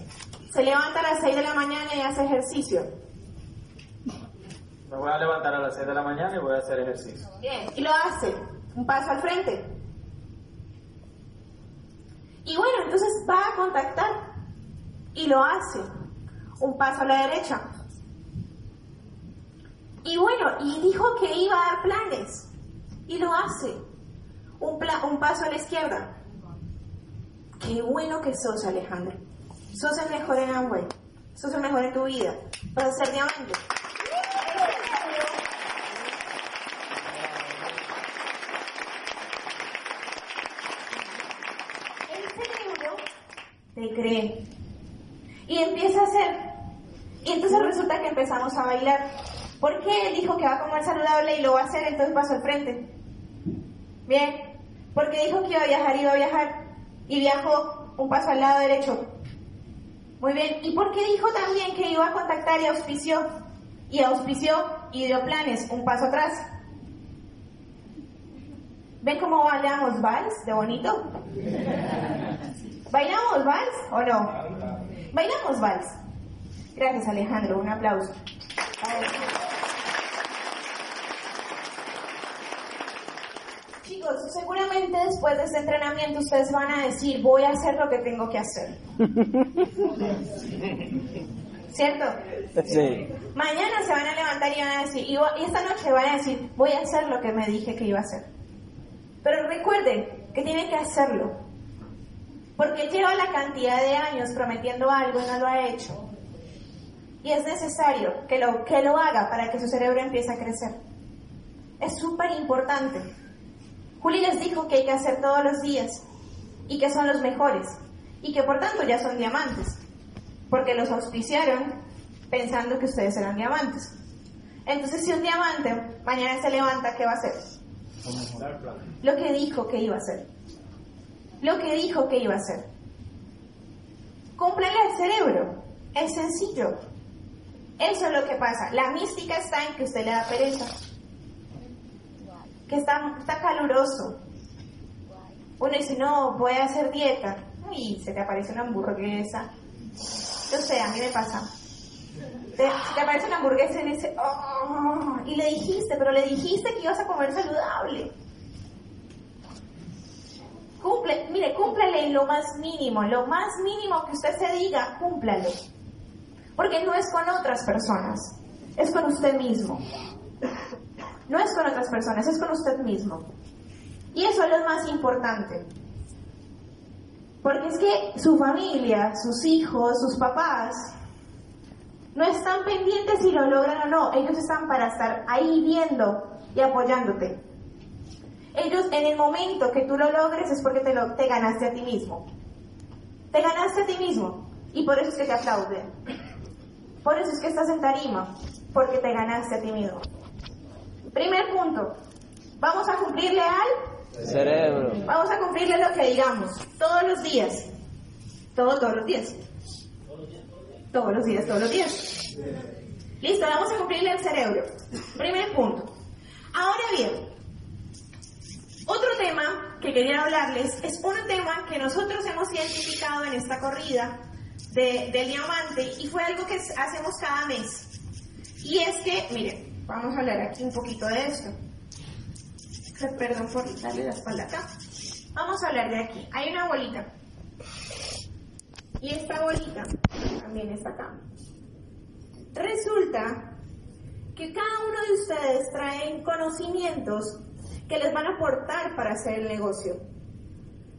[SPEAKER 4] se levanta a las 6 de la mañana y hace ejercicio.
[SPEAKER 3] Me voy a levantar a las 6 de la mañana y voy a hacer ejercicio.
[SPEAKER 4] Bien, y lo hace. Un paso al frente. Y bueno, entonces va a contactar. Y lo hace. Un paso a la derecha. Y bueno, y dijo que iba a dar planes. Y lo hace. Un, un paso a la izquierda. Qué bueno que sos, Alejandro. Sos el mejor en Amway. Sos el mejor en tu vida. Vas a ser diamante. Cerebro te cree. Y empieza a hacer. Y entonces resulta que empezamos a bailar. ¿Por qué él dijo que va a comer saludable y lo va a hacer? Entonces pasó al frente. Bien. Porque dijo que iba a viajar, iba a viajar. Y viajó un paso al lado derecho. Muy bien. ¿Y por qué dijo también que iba a contactar y auspició? Y auspició y dio planes, un paso atrás. ¿Ven cómo bailamos vals de bonito? ¿Bailamos vals o no? Bailamos vals. Gracias Alejandro, un aplauso. Chicos, seguramente después de este entrenamiento ustedes van a decir, voy a hacer lo que tengo que hacer. ¿Cierto?
[SPEAKER 2] Sí.
[SPEAKER 4] Mañana se van a levantar y van a decir, y esta noche van a decir, voy a hacer lo que me dije que iba a hacer. Pero recuerden que tienen que hacerlo. Porque lleva la cantidad de años prometiendo algo y no lo ha hecho. Y es necesario que lo, que lo haga para que su cerebro empiece a crecer. Es súper importante. Juli les dijo que hay que hacer todos los días y que son los mejores y que por tanto ya son diamantes porque los auspiciaron pensando que ustedes eran diamantes. Entonces, si un diamante mañana se levanta, ¿qué va a hacer? Lo que dijo que iba a hacer. Lo que dijo que iba a hacer. Cúmplele al cerebro. Es sencillo. Eso es lo que pasa. La mística está en que usted le da pereza. Que está, está caluroso. Uno dice, no, voy a hacer dieta. Y se te aparece una hamburguesa. Yo sé, a mí me pasa. Te, te aparece una hamburguesa y dice, "Oh", y le dijiste, pero le dijiste que ibas a comer saludable. Cumple, mire, cúmplele en lo más mínimo, lo más mínimo que usted se diga, cúmplalo. Porque no es con otras personas, es con usted mismo. No es con otras personas, es con usted mismo. Y eso es lo más importante. Porque es que su familia, sus hijos, sus papás, no están pendientes si lo logran o no. Ellos están para estar ahí viendo y apoyándote. Ellos en el momento que tú lo logres es porque te, te ganaste a ti mismo. Te ganaste a ti mismo. Y por eso es que te aplauden. Por eso es que estás en tarima. Porque te ganaste a ti mismo. Primer punto. Vamos a cumplirle al
[SPEAKER 2] Cerebro.
[SPEAKER 4] Vamos a cumplirle lo que digamos, todos los días. Todos, todos los días. Todos los días, todos los días. Listo, vamos a cumplirle al cerebro. Primer punto. Ahora bien, otro tema que quería hablarles es un tema que nosotros hemos identificado en esta corrida de- del diamante y fue algo que hacemos cada mes. Y es que, miren, vamos a hablar aquí un poquito de esto. Perdón por darle la espalda acá. Vamos a hablar de aquí. Hay una bolita. Y esta bolita también está acá. Resulta que cada uno de ustedes traen conocimientos que les van a aportar para hacer el negocio.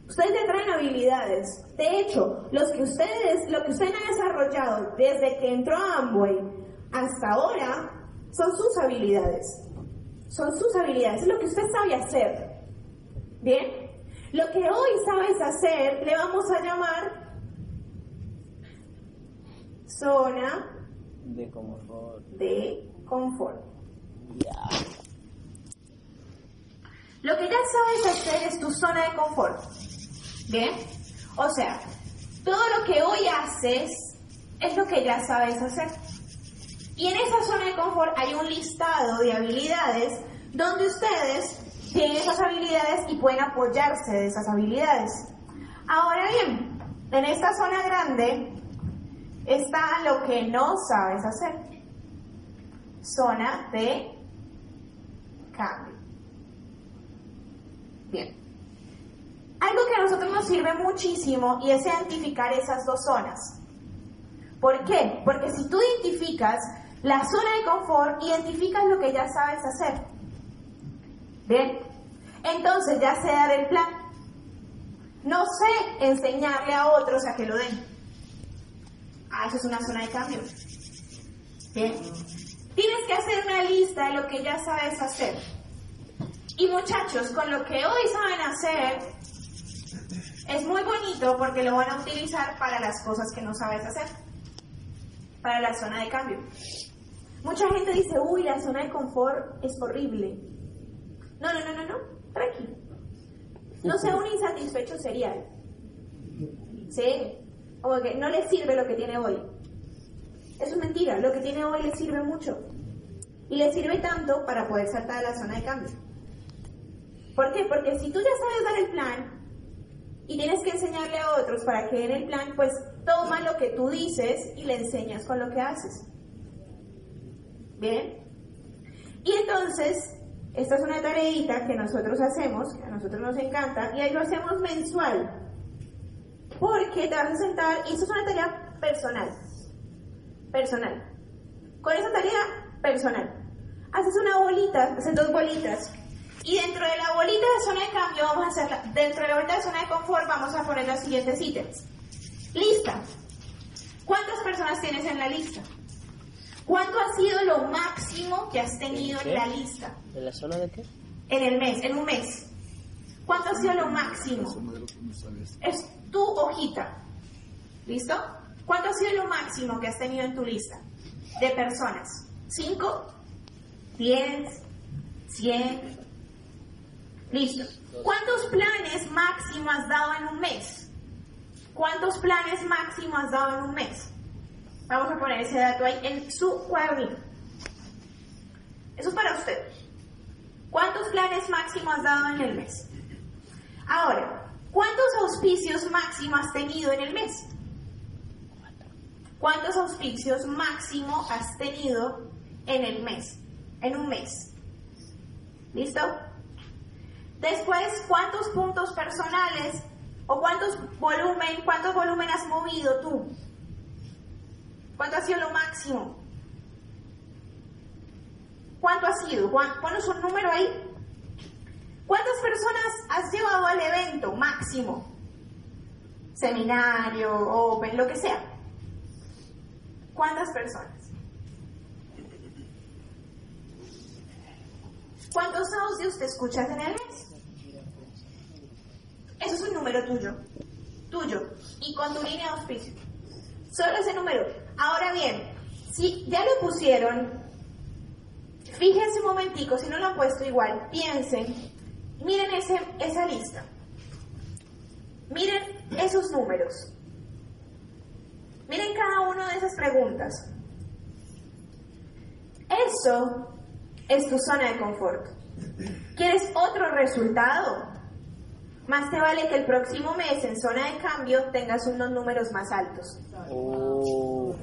[SPEAKER 4] Ustedes ya traen habilidades. De hecho, los que ustedes, lo que ustedes han desarrollado desde que entró a Amway hasta ahora son sus habilidades. Son sus habilidades, es lo que usted sabe hacer. ¿Bien? Lo que hoy sabes hacer le vamos a llamar zona
[SPEAKER 2] De confort.
[SPEAKER 4] de confort. Lo que ya sabes hacer es tu zona de confort. ¿Bien? O sea, todo lo que hoy haces es lo que ya sabes hacer. Y en esa zona de confort hay un listado de habilidades donde ustedes tienen esas habilidades y pueden apoyarse de esas habilidades. Ahora bien, en esta zona grande está lo que no sabes hacer. Zona de cambio. Bien. Algo que a nosotros nos sirve muchísimo y es identificar esas dos zonas. ¿Por qué? Porque si tú identificas la zona de confort, identificas lo que ya sabes hacer. Bien. Entonces ya sé dar el plan. No sé enseñarle a otros a que lo den. Ah, eso es una zona de cambio. Bien. Tienes que hacer una lista de lo que ya sabes hacer. Y muchachos, con lo que hoy saben hacer, es muy bonito porque lo van a utilizar para las cosas que no sabes hacer. Para la zona de cambio. Mucha gente dice, uy, la zona de confort es horrible. No, no, no, no, no, tranquilo. No sea un insatisfecho serial. Sí, como que no le sirve lo que tiene hoy. Eso es mentira, lo que tiene hoy le sirve mucho. Y le sirve tanto para poder saltar a la zona de cambio. ¿Por qué? Porque si tú ya sabes dar el plan y tienes que enseñarle a otros para que den el plan, pues toma lo que tú dices y le enseñas con lo que haces. ¿Bien? Y entonces, esta es una tareita que nosotros hacemos, que a nosotros nos encanta, y ahí lo hacemos mensual. Porque te vas a sentar, y esto es una tarea personal. Personal. Con esa tarea personal. Haces una bolita, haces dos bolitas, y dentro de la bolita de zona de cambio vamos a hacer, dentro de la bolita de zona de confort vamos a poner los siguientes ítems. Lista. ¿Cuántas personas tienes en la lista? ¿Cuánto ha sido lo máximo que has tenido en la lista?
[SPEAKER 2] ¿En la zona de qué?
[SPEAKER 4] En el mes, en un mes. ¿Cuánto ha sido lo máximo? Es tu hojita. ¿Listo? ¿Cuánto ha sido lo máximo que has tenido en tu lista de personas? ¿Cinco? ¿Diez? ¿Cien? Listo. ¿Cuántos planes máximo has dado en un mes? ¿Cuántos planes máximo has dado en un mes? Vamos a poner ese dato ahí en su cuadernito. Eso es para usted. ¿Cuántos planes máximo has dado en el mes? Ahora, ¿cuántos auspicios máximo has tenido en el mes? ¿Cuántos auspicios máximo has tenido en el mes? En un mes. ¿Listo? Después, ¿cuántos puntos personales o cuántos volumen, cuántos volumen has movido tú? ¿Cuánto ha sido lo máximo? ¿Cuánto ha sido? Ponos un número ahí. ¿Cuántas personas has llevado al evento máximo? Seminario, open, lo que sea. ¿Cuántas personas? ¿Cuántos audios te escuchas en el mes? Eso es un número tuyo. Tuyo. Y con tu línea de auspicio. Solo ese número. Ahora bien, si ya lo pusieron, fíjense un momentico, si no lo han puesto igual, piensen, miren esa lista. Miren esos números. Miren cada una de esas preguntas. Eso es tu zona de confort. ¿Quieres otro resultado? Más te vale que el próximo mes en zona de cambio tengas unos números más altos.
[SPEAKER 2] Oh.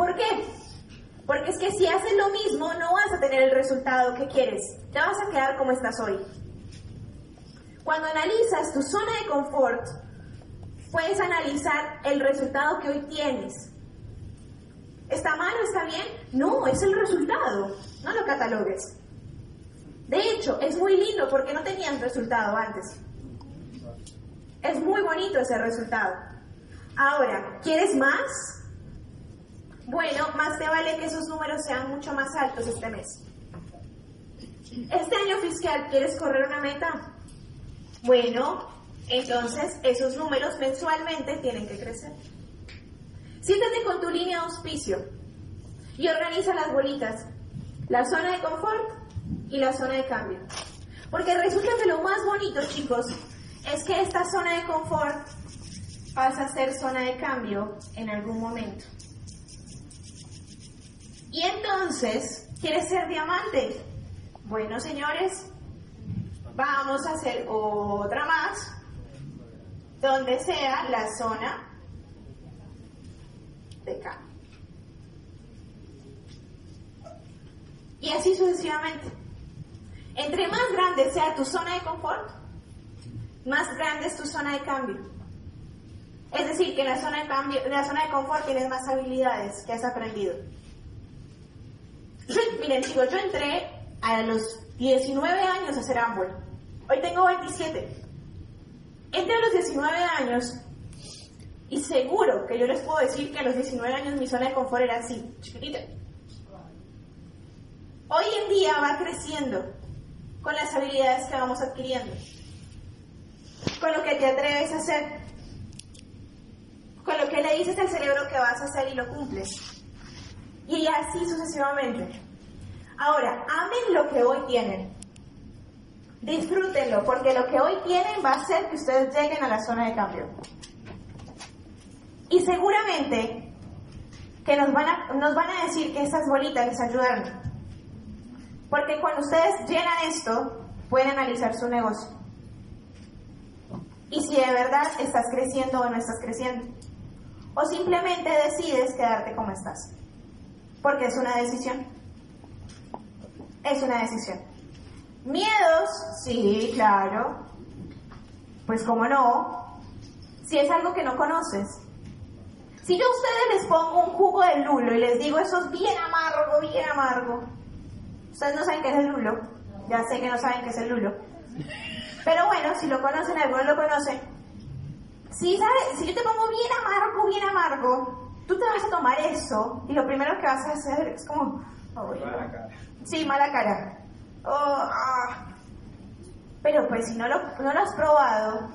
[SPEAKER 4] ¿Por qué? Porque es que si haces lo mismo no vas a tener el resultado que quieres. Te vas a quedar como estás hoy. Cuando analizas tu zona de confort, puedes analizar el resultado que hoy tienes. ¿Está mal está bien? No, es el resultado. No lo catalogues. De hecho, es muy lindo porque no tenías resultado antes. Es muy bonito ese resultado. Ahora, ¿quieres más? Bueno, más te vale que esos números sean mucho más altos este mes. Este año fiscal, ¿quieres correr una meta? Bueno, entonces esos números mensualmente tienen que crecer. Siéntate con tu línea de auspicio y organiza las bolitas, la zona de confort y la zona de cambio. Porque resulta que lo más bonito, chicos, es que esta zona de confort pasa a ser zona de cambio en algún momento. Y entonces, ¿quieres ser diamante? Bueno, señores, vamos a hacer otra más, donde sea la zona de cambio. Y así sucesivamente. Entre más grande sea tu zona de confort, más grande es tu zona de cambio. Es decir, que la zona de cambio, en la zona de confort tienes más habilidades que has aprendido. Miren chicos, yo entré a los 19 años a hacer Amway. Hoy tengo 27. Entré a los 19 años y seguro que yo les puedo decir que a los 19 años mi zona de confort era así, chiquitita. Hoy en día va creciendo con las habilidades que vamos adquiriendo, con lo que te atreves a hacer, con lo que le dices al cerebro que vas a hacer y lo cumples. Y así sucesivamente. Ahora, amen lo que hoy tienen. Disfrútenlo, porque lo que hoy tienen va a hacer que ustedes lleguen a la zona de cambio. Y seguramente que nos van a, decir que esas bolitas les ayudaron. Porque cuando ustedes llenan esto, pueden analizar su negocio. Y si de verdad estás creciendo o no estás creciendo. O simplemente decides quedarte como estás. Porque es una decisión. Es una decisión. Miedos, sí, claro. Pues cómo no. Si es algo que no conoces. Si yo a ustedes les pongo un jugo de lulo y les digo eso es bien amargo, bien amargo. Ustedes no saben qué es el lulo. Ya sé que no saben qué es el lulo. Pero bueno, si lo conocen, algunos lo conocen. Si, ¿sabes? si yo te pongo bien amargo, bien amargo, tú te vas a tomar eso y lo primero que vas a hacer es como... "Ay,
[SPEAKER 3] Mala cara.
[SPEAKER 4] Sí, mala cara. Oh, ah. Pero pues si no lo, no lo has probado,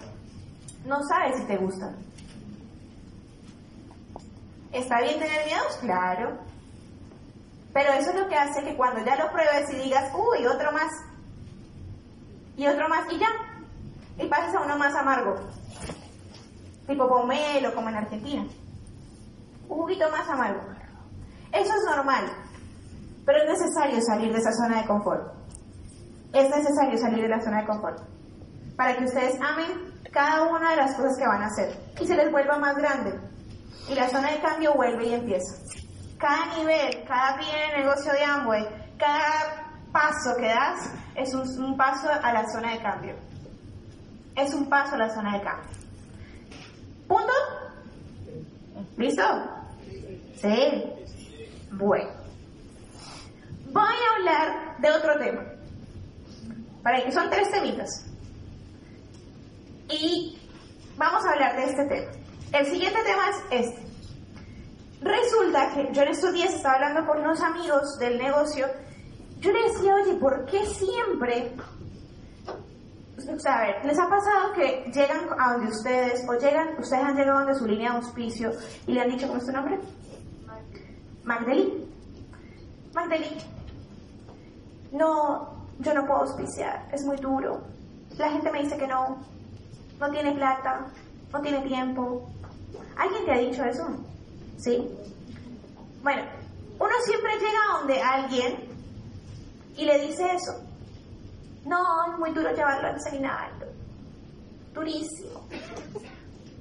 [SPEAKER 4] no sabes si te gusta. ¿Está bien tener miedos? Claro. Pero eso es lo que hace que cuando ya lo pruebes y digas, uy, otro más. Y otro más y ya. Y pases a uno más amargo. Tipo pomelo, como en Argentina. Un juguito más amargo. Eso es normal. Pero es necesario salir de esa zona de confort. Es necesario salir de la zona de confort. Para que ustedes amen cada una de las cosas que van a hacer. Y se les vuelva más grande. Y la zona de cambio vuelve y empieza. Cada nivel, cada pie en el negocio de Amway, cada paso que das es un, un paso a la zona de cambio. Es un paso a la zona de cambio. ¿Punto? ¿Listo? Sí. Bueno. Voy a hablar de otro tema. Para que son tres temitas. Y vamos a hablar de este tema. El siguiente tema es este. Resulta que yo en estos días estaba hablando con unos amigos del negocio. Yo les decía, oye, ¿por qué siempre? A ver, ¿les ha pasado que llegan a donde ustedes, o llegan, ustedes han llegado a donde su línea de auspicio y le han dicho, ¿cómo es tu nombre? Magdalí. Magdalí, no, yo no puedo auspiciar, es muy duro. La gente me dice que no, no tiene plata, no tiene tiempo. ¿Alguien te ha dicho eso? ¿Sí? Bueno, uno siempre llega a donde alguien y le dice eso. No, es muy duro llevarlo al seminario. Durísimo.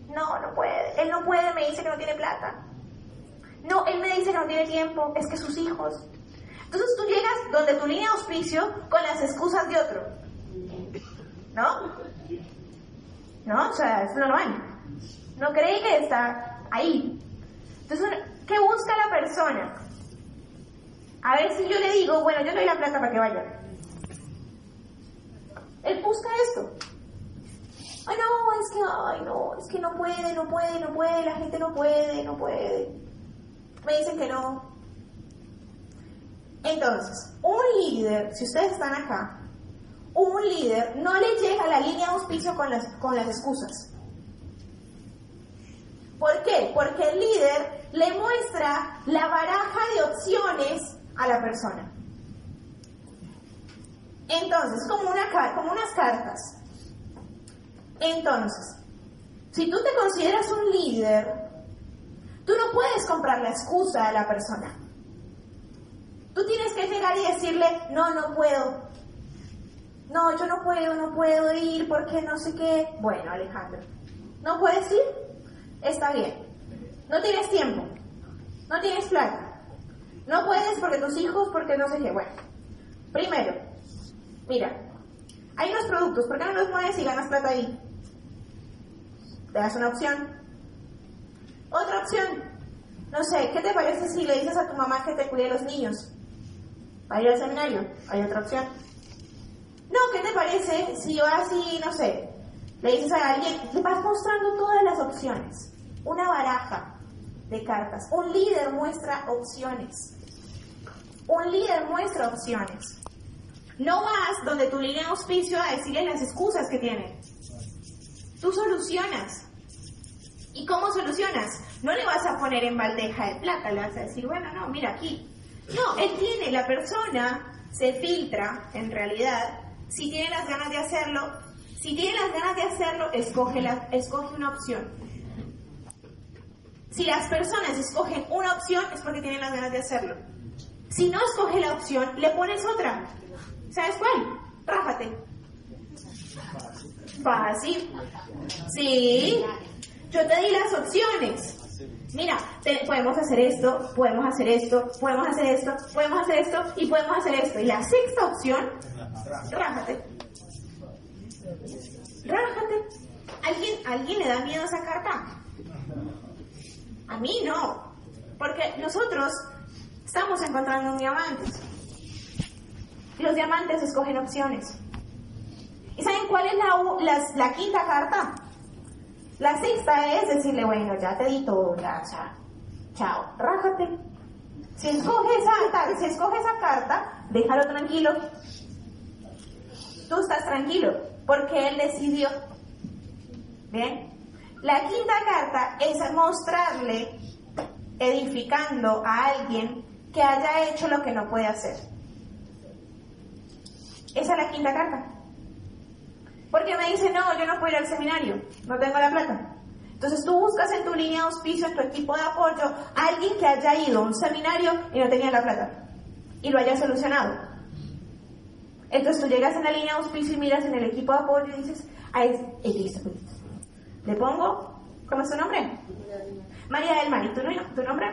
[SPEAKER 4] No, no puede. Él no puede, me dice que no tiene plata. No, él me dice que no tiene tiempo, es que sus hijos. Entonces tú llegas donde tu línea de auspicio con las excusas de otro. ¿No? ¿No? O sea, es normal. No creí que está ahí. Entonces, ¿qué busca la persona? A ver si yo le digo, bueno, yo le doy la plata para que vaya. Él busca esto. Ay, no, es que, ay, no, es que no puede, no puede, no puede, la gente no puede, no puede. Me dicen que no. Entonces, un líder, si ustedes están acá, un líder no le llega a la línea de auspicio con las, con las excusas. ¿Por qué? Porque el líder le muestra la baraja de opciones a la persona. Entonces, como, una, como unas cartas. Entonces, si tú te consideras un líder, tú no puedes comprar la excusa a la persona. Tú tienes que llegar y decirle, no, no puedo. No, yo no puedo, no puedo ir porque no sé qué. Bueno, Alejandro, ¿no puedes ir? Está bien. No tienes tiempo. No tienes plata. No puedes porque tus hijos, porque no sé qué. Bueno, primero, mira, hay unos productos, ¿por qué no los mueves y ganas plata ahí? Te das una opción. Otra opción, no sé, ¿qué te parece si le dices a tu mamá que te cuide los niños? Para ir al seminario, hay otra opción. No, ¿qué te parece si vas y, no sé, le dices a alguien, le vas mostrando todas las opciones? Una baraja de cartas. Un líder muestra opciones. Un líder muestra opciones. No vas donde tu línea de auspicio a decirle las excusas que tiene. Tú solucionas. ¿Y cómo solucionas? No le vas a poner en bandeja de plata, le vas a decir, bueno, no, mira aquí. No, él tiene, la persona se filtra, en realidad, si tiene las ganas de hacerlo, si tiene las ganas de hacerlo, escoge, la, escoge una opción. Si las personas escogen una opción, es porque tienen las ganas de hacerlo. Si no escoge la opción, le pones otra. ¿Sabes cuál? Rájate. Fácil. Sí. Yo te di las opciones. Mira, podemos hacer esto, podemos hacer esto, podemos hacer esto, podemos hacer esto y podemos hacer esto. Y la sexta opción, rájate. Rájate. ¿Alguien, ¿Alguien le da miedo esa carta? A mí no. Porque nosotros estamos encontrando diamantes. Y los diamantes escogen opciones. ¿Y saben cuál es la, las- la quinta carta? La sexta es decirle, bueno, ya te di todo, ya, ya, chao, rájate. Si escoge esa, si escoge esa carta, déjalo tranquilo. Tú estás tranquilo, porque él decidió. Bien. La quinta carta es mostrarle, edificando a alguien que haya hecho lo que no puede hacer. Esa es la quinta carta. Porque me dice, no, yo no puedo ir al seminario, no tengo la plata. Entonces tú buscas en tu línea de auspicio, en tu equipo de apoyo, alguien que haya ido a un seminario y no tenía la plata. Y lo haya solucionado. Entonces tú llegas en la línea de auspicio y miras en el equipo de apoyo y dices, ah, es. Le pongo, ¿cómo es su nombre? María del Mar. ¿Y tu, tu nombre?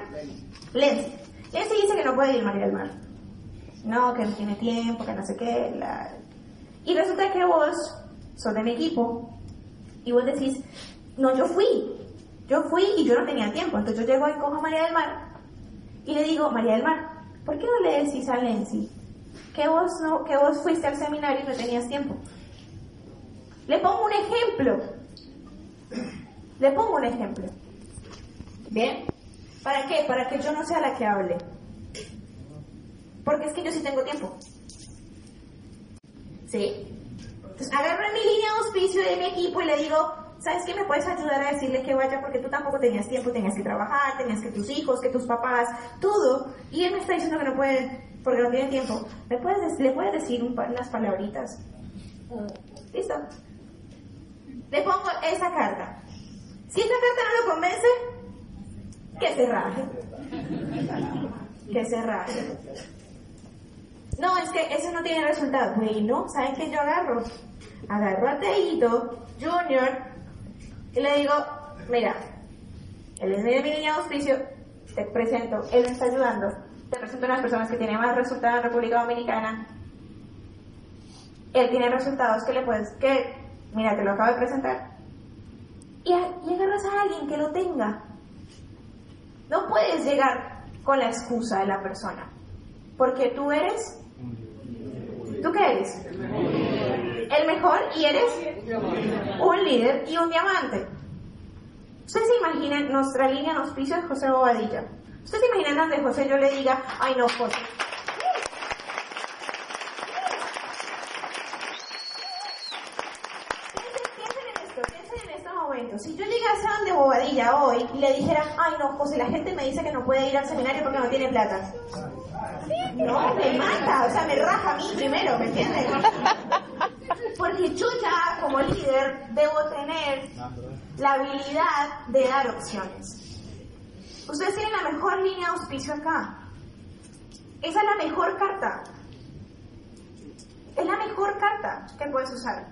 [SPEAKER 4] Lenzi. Lenzi dice que no puede ir María del Mar. No, que no tiene tiempo, que no sé qué. la- Y resulta que vos sos de mi equipo y vos decís, no, yo fui. Yo fui y yo no tenía tiempo. Entonces yo llego y cojo a María del Mar y le digo, María del Mar, ¿por qué no le decís a Lenzi que vos, no, que vos fuiste al seminario y no tenías tiempo? Le pongo un ejemplo. Le pongo un ejemplo. ¿Bien? ¿Para qué? Para que yo no sea la que hable. Porque es que yo sí tengo tiempo. ¿Sí? Entonces agarro mi línea de auspicio de mi equipo y le digo, ¿sabes qué? ¿Me puedes ayudar a decirle que vaya? Porque tú tampoco tenías tiempo, tenías que trabajar, tenías que tus hijos, que tus papás, todo. Y él me está diciendo que no puede, porque no tiene tiempo. ¿Le puedes, le puedes decir un unas palabritas? ¿Listo? Le pongo esa carta. Si esa carta no lo convence, que se raje. Que se raje. No, es que eso no tiene resultado. Bueno, ¿saben qué yo agarro? Agarro a Teito Junior y le digo, mira, él es mi línea de auspicio, te presento, él me está ayudando, te presento a las personas que tienen más resultados en República Dominicana. Él tiene resultados que le puedes, que, mira, te lo acabo de presentar. Y, y agarras a alguien que lo tenga. No puedes llegar con la excusa de la persona. Porque tú eres... ¿Tú qué eres? El mejor y eres un líder y un diamante. Ustedes se imaginan nuestra línea de auspicio de José Bobadilla. Ustedes se imaginan donde José yo le diga, ay no, José. Piensen, en esto, piensen en estos momentos. Si yo llegase a donde Bobadilla hoy y le dijera, ay no, José, la gente me dice que no puede ir al seminario porque no tiene plata. No, me mata, o sea, me raja a mí primero, ¿me entiendes? Porque yo ya como líder debo tener la habilidad de dar opciones. Ustedes tienen la mejor línea de auspicio acá. Esa es la mejor carta. Es la mejor carta que puedes usar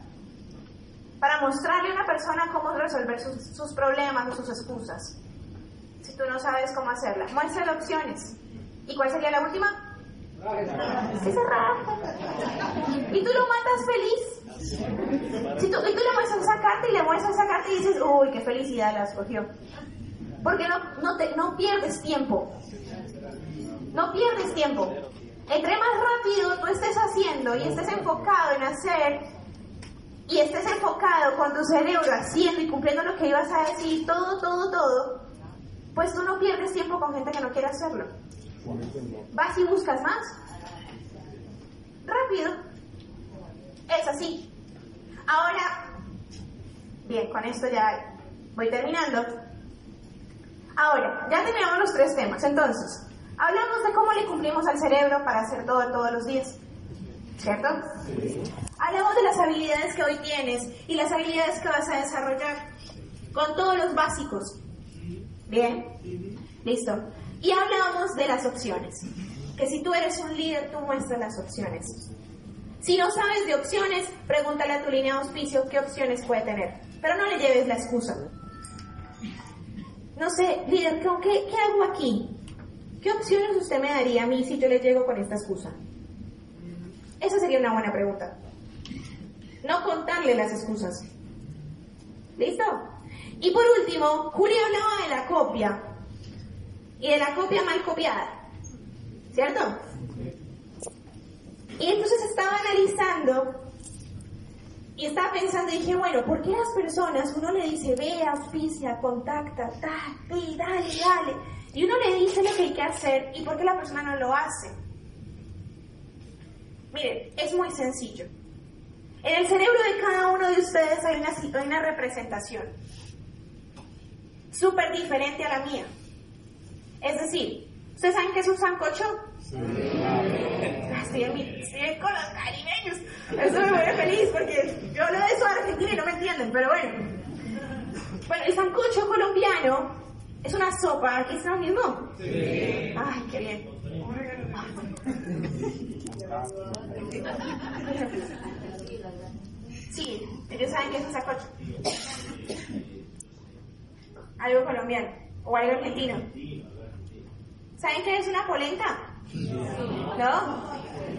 [SPEAKER 4] para mostrarle a una persona cómo resolver sus, sus problemas o sus excusas. Si tú no sabes cómo hacerla, muéstrale opciones. ¿Y cuál sería la última? Y tú lo matas feliz. Si tú, y tú le muestras esa carta y le muestras esa carta y dices, uy, qué felicidad la escogió. Porque no, no, te, no pierdes tiempo. No pierdes tiempo. Entre más rápido tú estés haciendo y estés enfocado en hacer y estés enfocado con tu cerebro haciendo y cumpliendo lo que ibas a decir, todo, todo, todo, pues tú no pierdes tiempo con gente que no quiere hacerlo. Vas y buscas más. Rápido. Es así. Ahora, bien, con esto ya voy terminando. Ahora, ya tenemos los tres temas. Entonces, hablamos de cómo le cumplimos al cerebro para hacer todo todos los días. ¿Cierto? Hablamos de las habilidades que hoy tienes y las habilidades que vas a desarrollar con todos los básicos. Bien, listo. Y hablamos de las opciones. Que si tú eres un líder, tú muestras las opciones. Si no sabes de opciones, pregúntale a tu línea de auspicio qué opciones puede tener. Pero no le lleves la excusa. No sé, líder, ¿qué, qué hago aquí? ¿Qué opciones usted me daría a mí si yo le llego con esta excusa? Esa sería una buena pregunta. No contarle las excusas. ¿Listo? Y por último, Julio hablaba de la copia. Y de la copia mal copiada. ¿Cierto? Y entonces estaba analizando y estaba pensando y dije, bueno, ¿por qué las personas, uno le dice, ve, auspicia, contacta, tal, dale, dale, y uno le dice lo que hay que hacer y por qué la persona no lo hace? Miren, es muy sencillo. En el cerebro de cada uno de ustedes hay una, hay una representación súper diferente a la mía. Es decir, ¿ustedes saben qué es un sancocho? Estoy, estoy con los caribeños. Eso me pone feliz porque yo hablo de eso a Argentina y no me entienden, pero bueno. Bueno, el sancocho colombiano es una sopa. ¿Aquí está lo mismo? Sí. Ay, qué bien. Sí, ellos saben que es un sancocho. Algo colombiano o algo argentino. ¿Saben qué es una polenta? ¿No?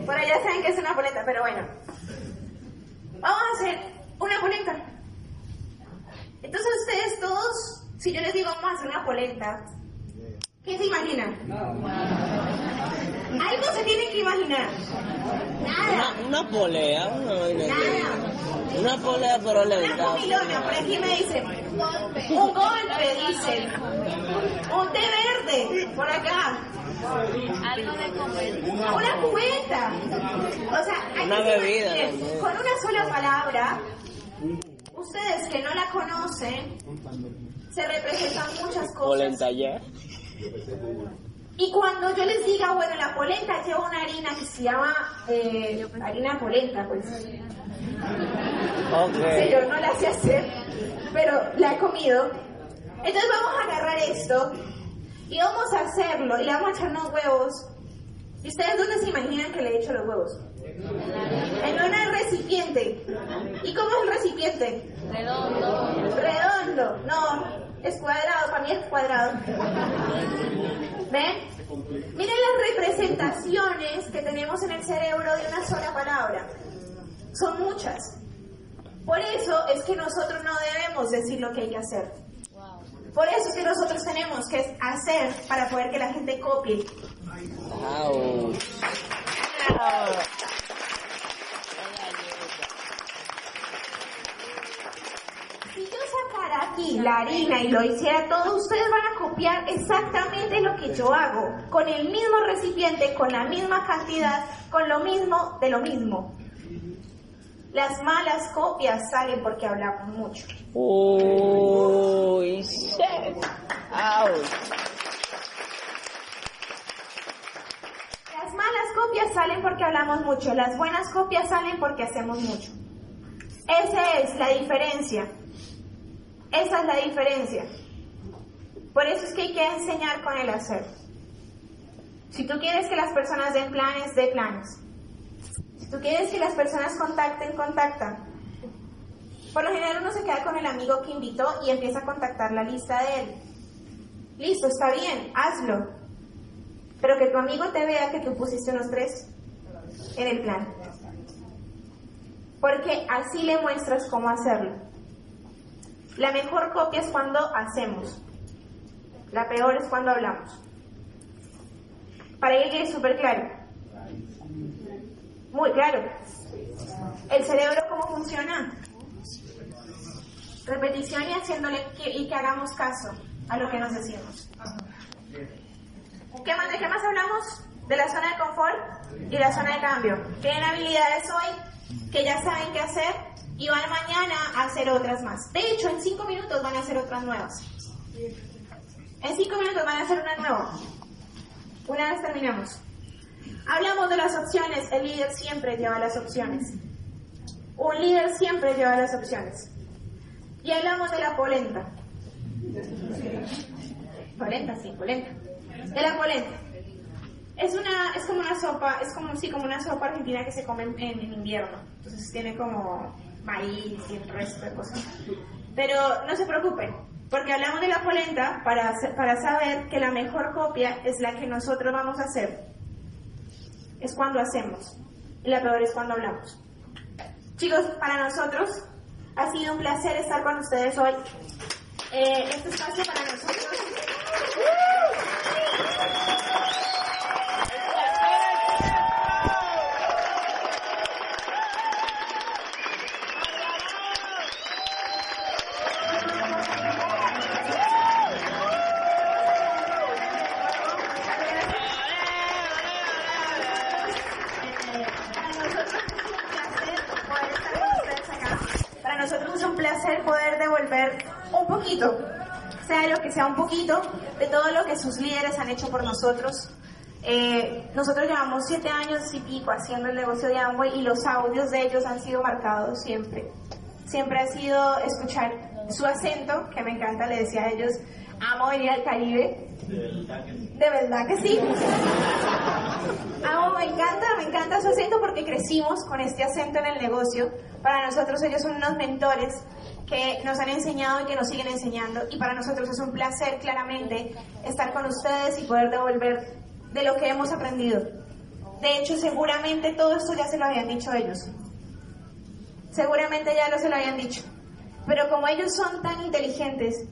[SPEAKER 4] Por allá saben que es una polenta, pero bueno. Vamos a hacer una polenta. Entonces ustedes todos, si yo les digo vamos a hacer una polenta, ¿qué se imaginan? Algo se tienen que imaginar. Nada.
[SPEAKER 2] Una, una polea, una.
[SPEAKER 4] Nada.
[SPEAKER 2] Una polea pero
[SPEAKER 4] Una comilona, por aquí me dicen. Un golpe, dicen. Un té verde, por acá.
[SPEAKER 5] Algo de comer.
[SPEAKER 4] Una cubeta. O sea, hay
[SPEAKER 2] Una bebida.
[SPEAKER 4] Con una sola palabra, ustedes que no la conocen, se representan muchas cosas.
[SPEAKER 2] Polenta ya.
[SPEAKER 4] Y cuando yo les diga, bueno, la polenta lleva una harina que se llama eh, harina polenta, pues. Sí,
[SPEAKER 2] Ok.
[SPEAKER 4] yo no la sé hacer, pero la he comido. Entonces vamos a agarrar esto y vamos a hacerlo y le vamos a echar unos huevos. ¿Y ustedes dónde se imaginan que le he hecho los huevos? En un recipiente. ¿Y cómo es el recipiente?
[SPEAKER 5] Redondo.
[SPEAKER 4] Redondo. No, es cuadrado, para mí es cuadrado. ¿Ven? Miren las representaciones que tenemos en el cerebro de una sola palabra. Son muchas. Por eso es que nosotros no debemos decir lo que hay que hacer. Por eso es que nosotros tenemos que hacer para poder que la gente copie.
[SPEAKER 2] Si yo sacara
[SPEAKER 4] aquí la harina y lo hiciera todo, ustedes van a copiar exactamente lo que yo hago, con el mismo recipiente, con la misma cantidad, con lo mismo de lo mismo. Las malas copias salen porque hablamos mucho.
[SPEAKER 2] Uy, shit. Ouch.
[SPEAKER 4] Las malas copias salen porque hablamos mucho, las buenas copias salen porque hacemos mucho. Esa es la diferencia. Esa es la diferencia. Por eso es que hay que enseñar con el hacer. Si tú quieres que las personas den planes, de planes. Tú quieres que las personas contacten, contactan. Por lo general uno se queda con el amigo que invitó y empieza a contactar la lista de él. Listo, está bien, hazlo. Pero que tu amigo te vea que tú pusiste unos tres en el plan. Porque así le muestras cómo hacerlo. La mejor copia es cuando hacemos. La peor es cuando hablamos. Para que quede súper claro. Muy claro. El cerebro, ¿cómo funciona? Repetición y haciéndole que, y que hagamos caso a lo que nos decimos. ¿Qué más, ¿De qué más hablamos? De la zona de confort y la zona de cambio. Tienen habilidades hoy que ya saben qué hacer y van mañana a hacer otras más. De hecho, en cinco minutos van a hacer otras nuevas. En cinco minutos van a hacer una nueva. Una vez terminamos. Hablamos de las opciones. El líder siempre lleva las opciones. Un líder siempre lleva las opciones. Y hablamos de la polenta. Polenta, sí, polenta. De la polenta. Es una, es como una sopa, es como, sí, como una sopa argentina que se come en, en invierno. Entonces tiene como maíz y el resto de cosas. Pero no se preocupen, porque hablamos de la polenta para, para saber que la mejor copia es la que nosotros vamos a hacer. Es cuando hacemos. Y la peor es cuando hablamos. Chicos, para nosotros ha sido un placer estar con ustedes hoy. Eh, este espacio para nosotros. Sea un poquito, de todo lo que sus líderes han hecho por nosotros. Eh, nosotros llevamos siete años y pico haciendo el negocio de Amway y los audios de ellos han sido marcados siempre. Siempre ha sido escuchar su acento, que me encanta, le decía a ellos, amo venir al Caribe. De verdad que sí. Amo, me encanta, me encanta su acento porque crecimos con este acento en el negocio. Para nosotros ellos son unos mentores que nos han enseñado y que nos siguen enseñando. Y para nosotros es un placer, claramente, estar con ustedes y poder devolver de lo que hemos aprendido. De hecho, seguramente todo esto ya se lo habían dicho ellos. Seguramente ya lo se lo habían dicho. Pero como ellos son tan inteligentes,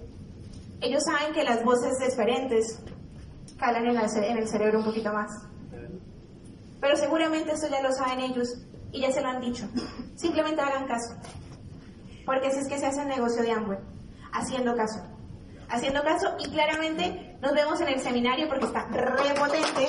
[SPEAKER 4] ellos saben que las voces diferentes calan en, el cerebro un poquito más. Pero seguramente eso ya lo saben ellos y ya se lo han dicho. Simplemente hagan caso. Porque así es que se hace el negocio de Amway. Haciendo caso. Haciendo caso y claramente nos vemos en el seminario porque está re potente.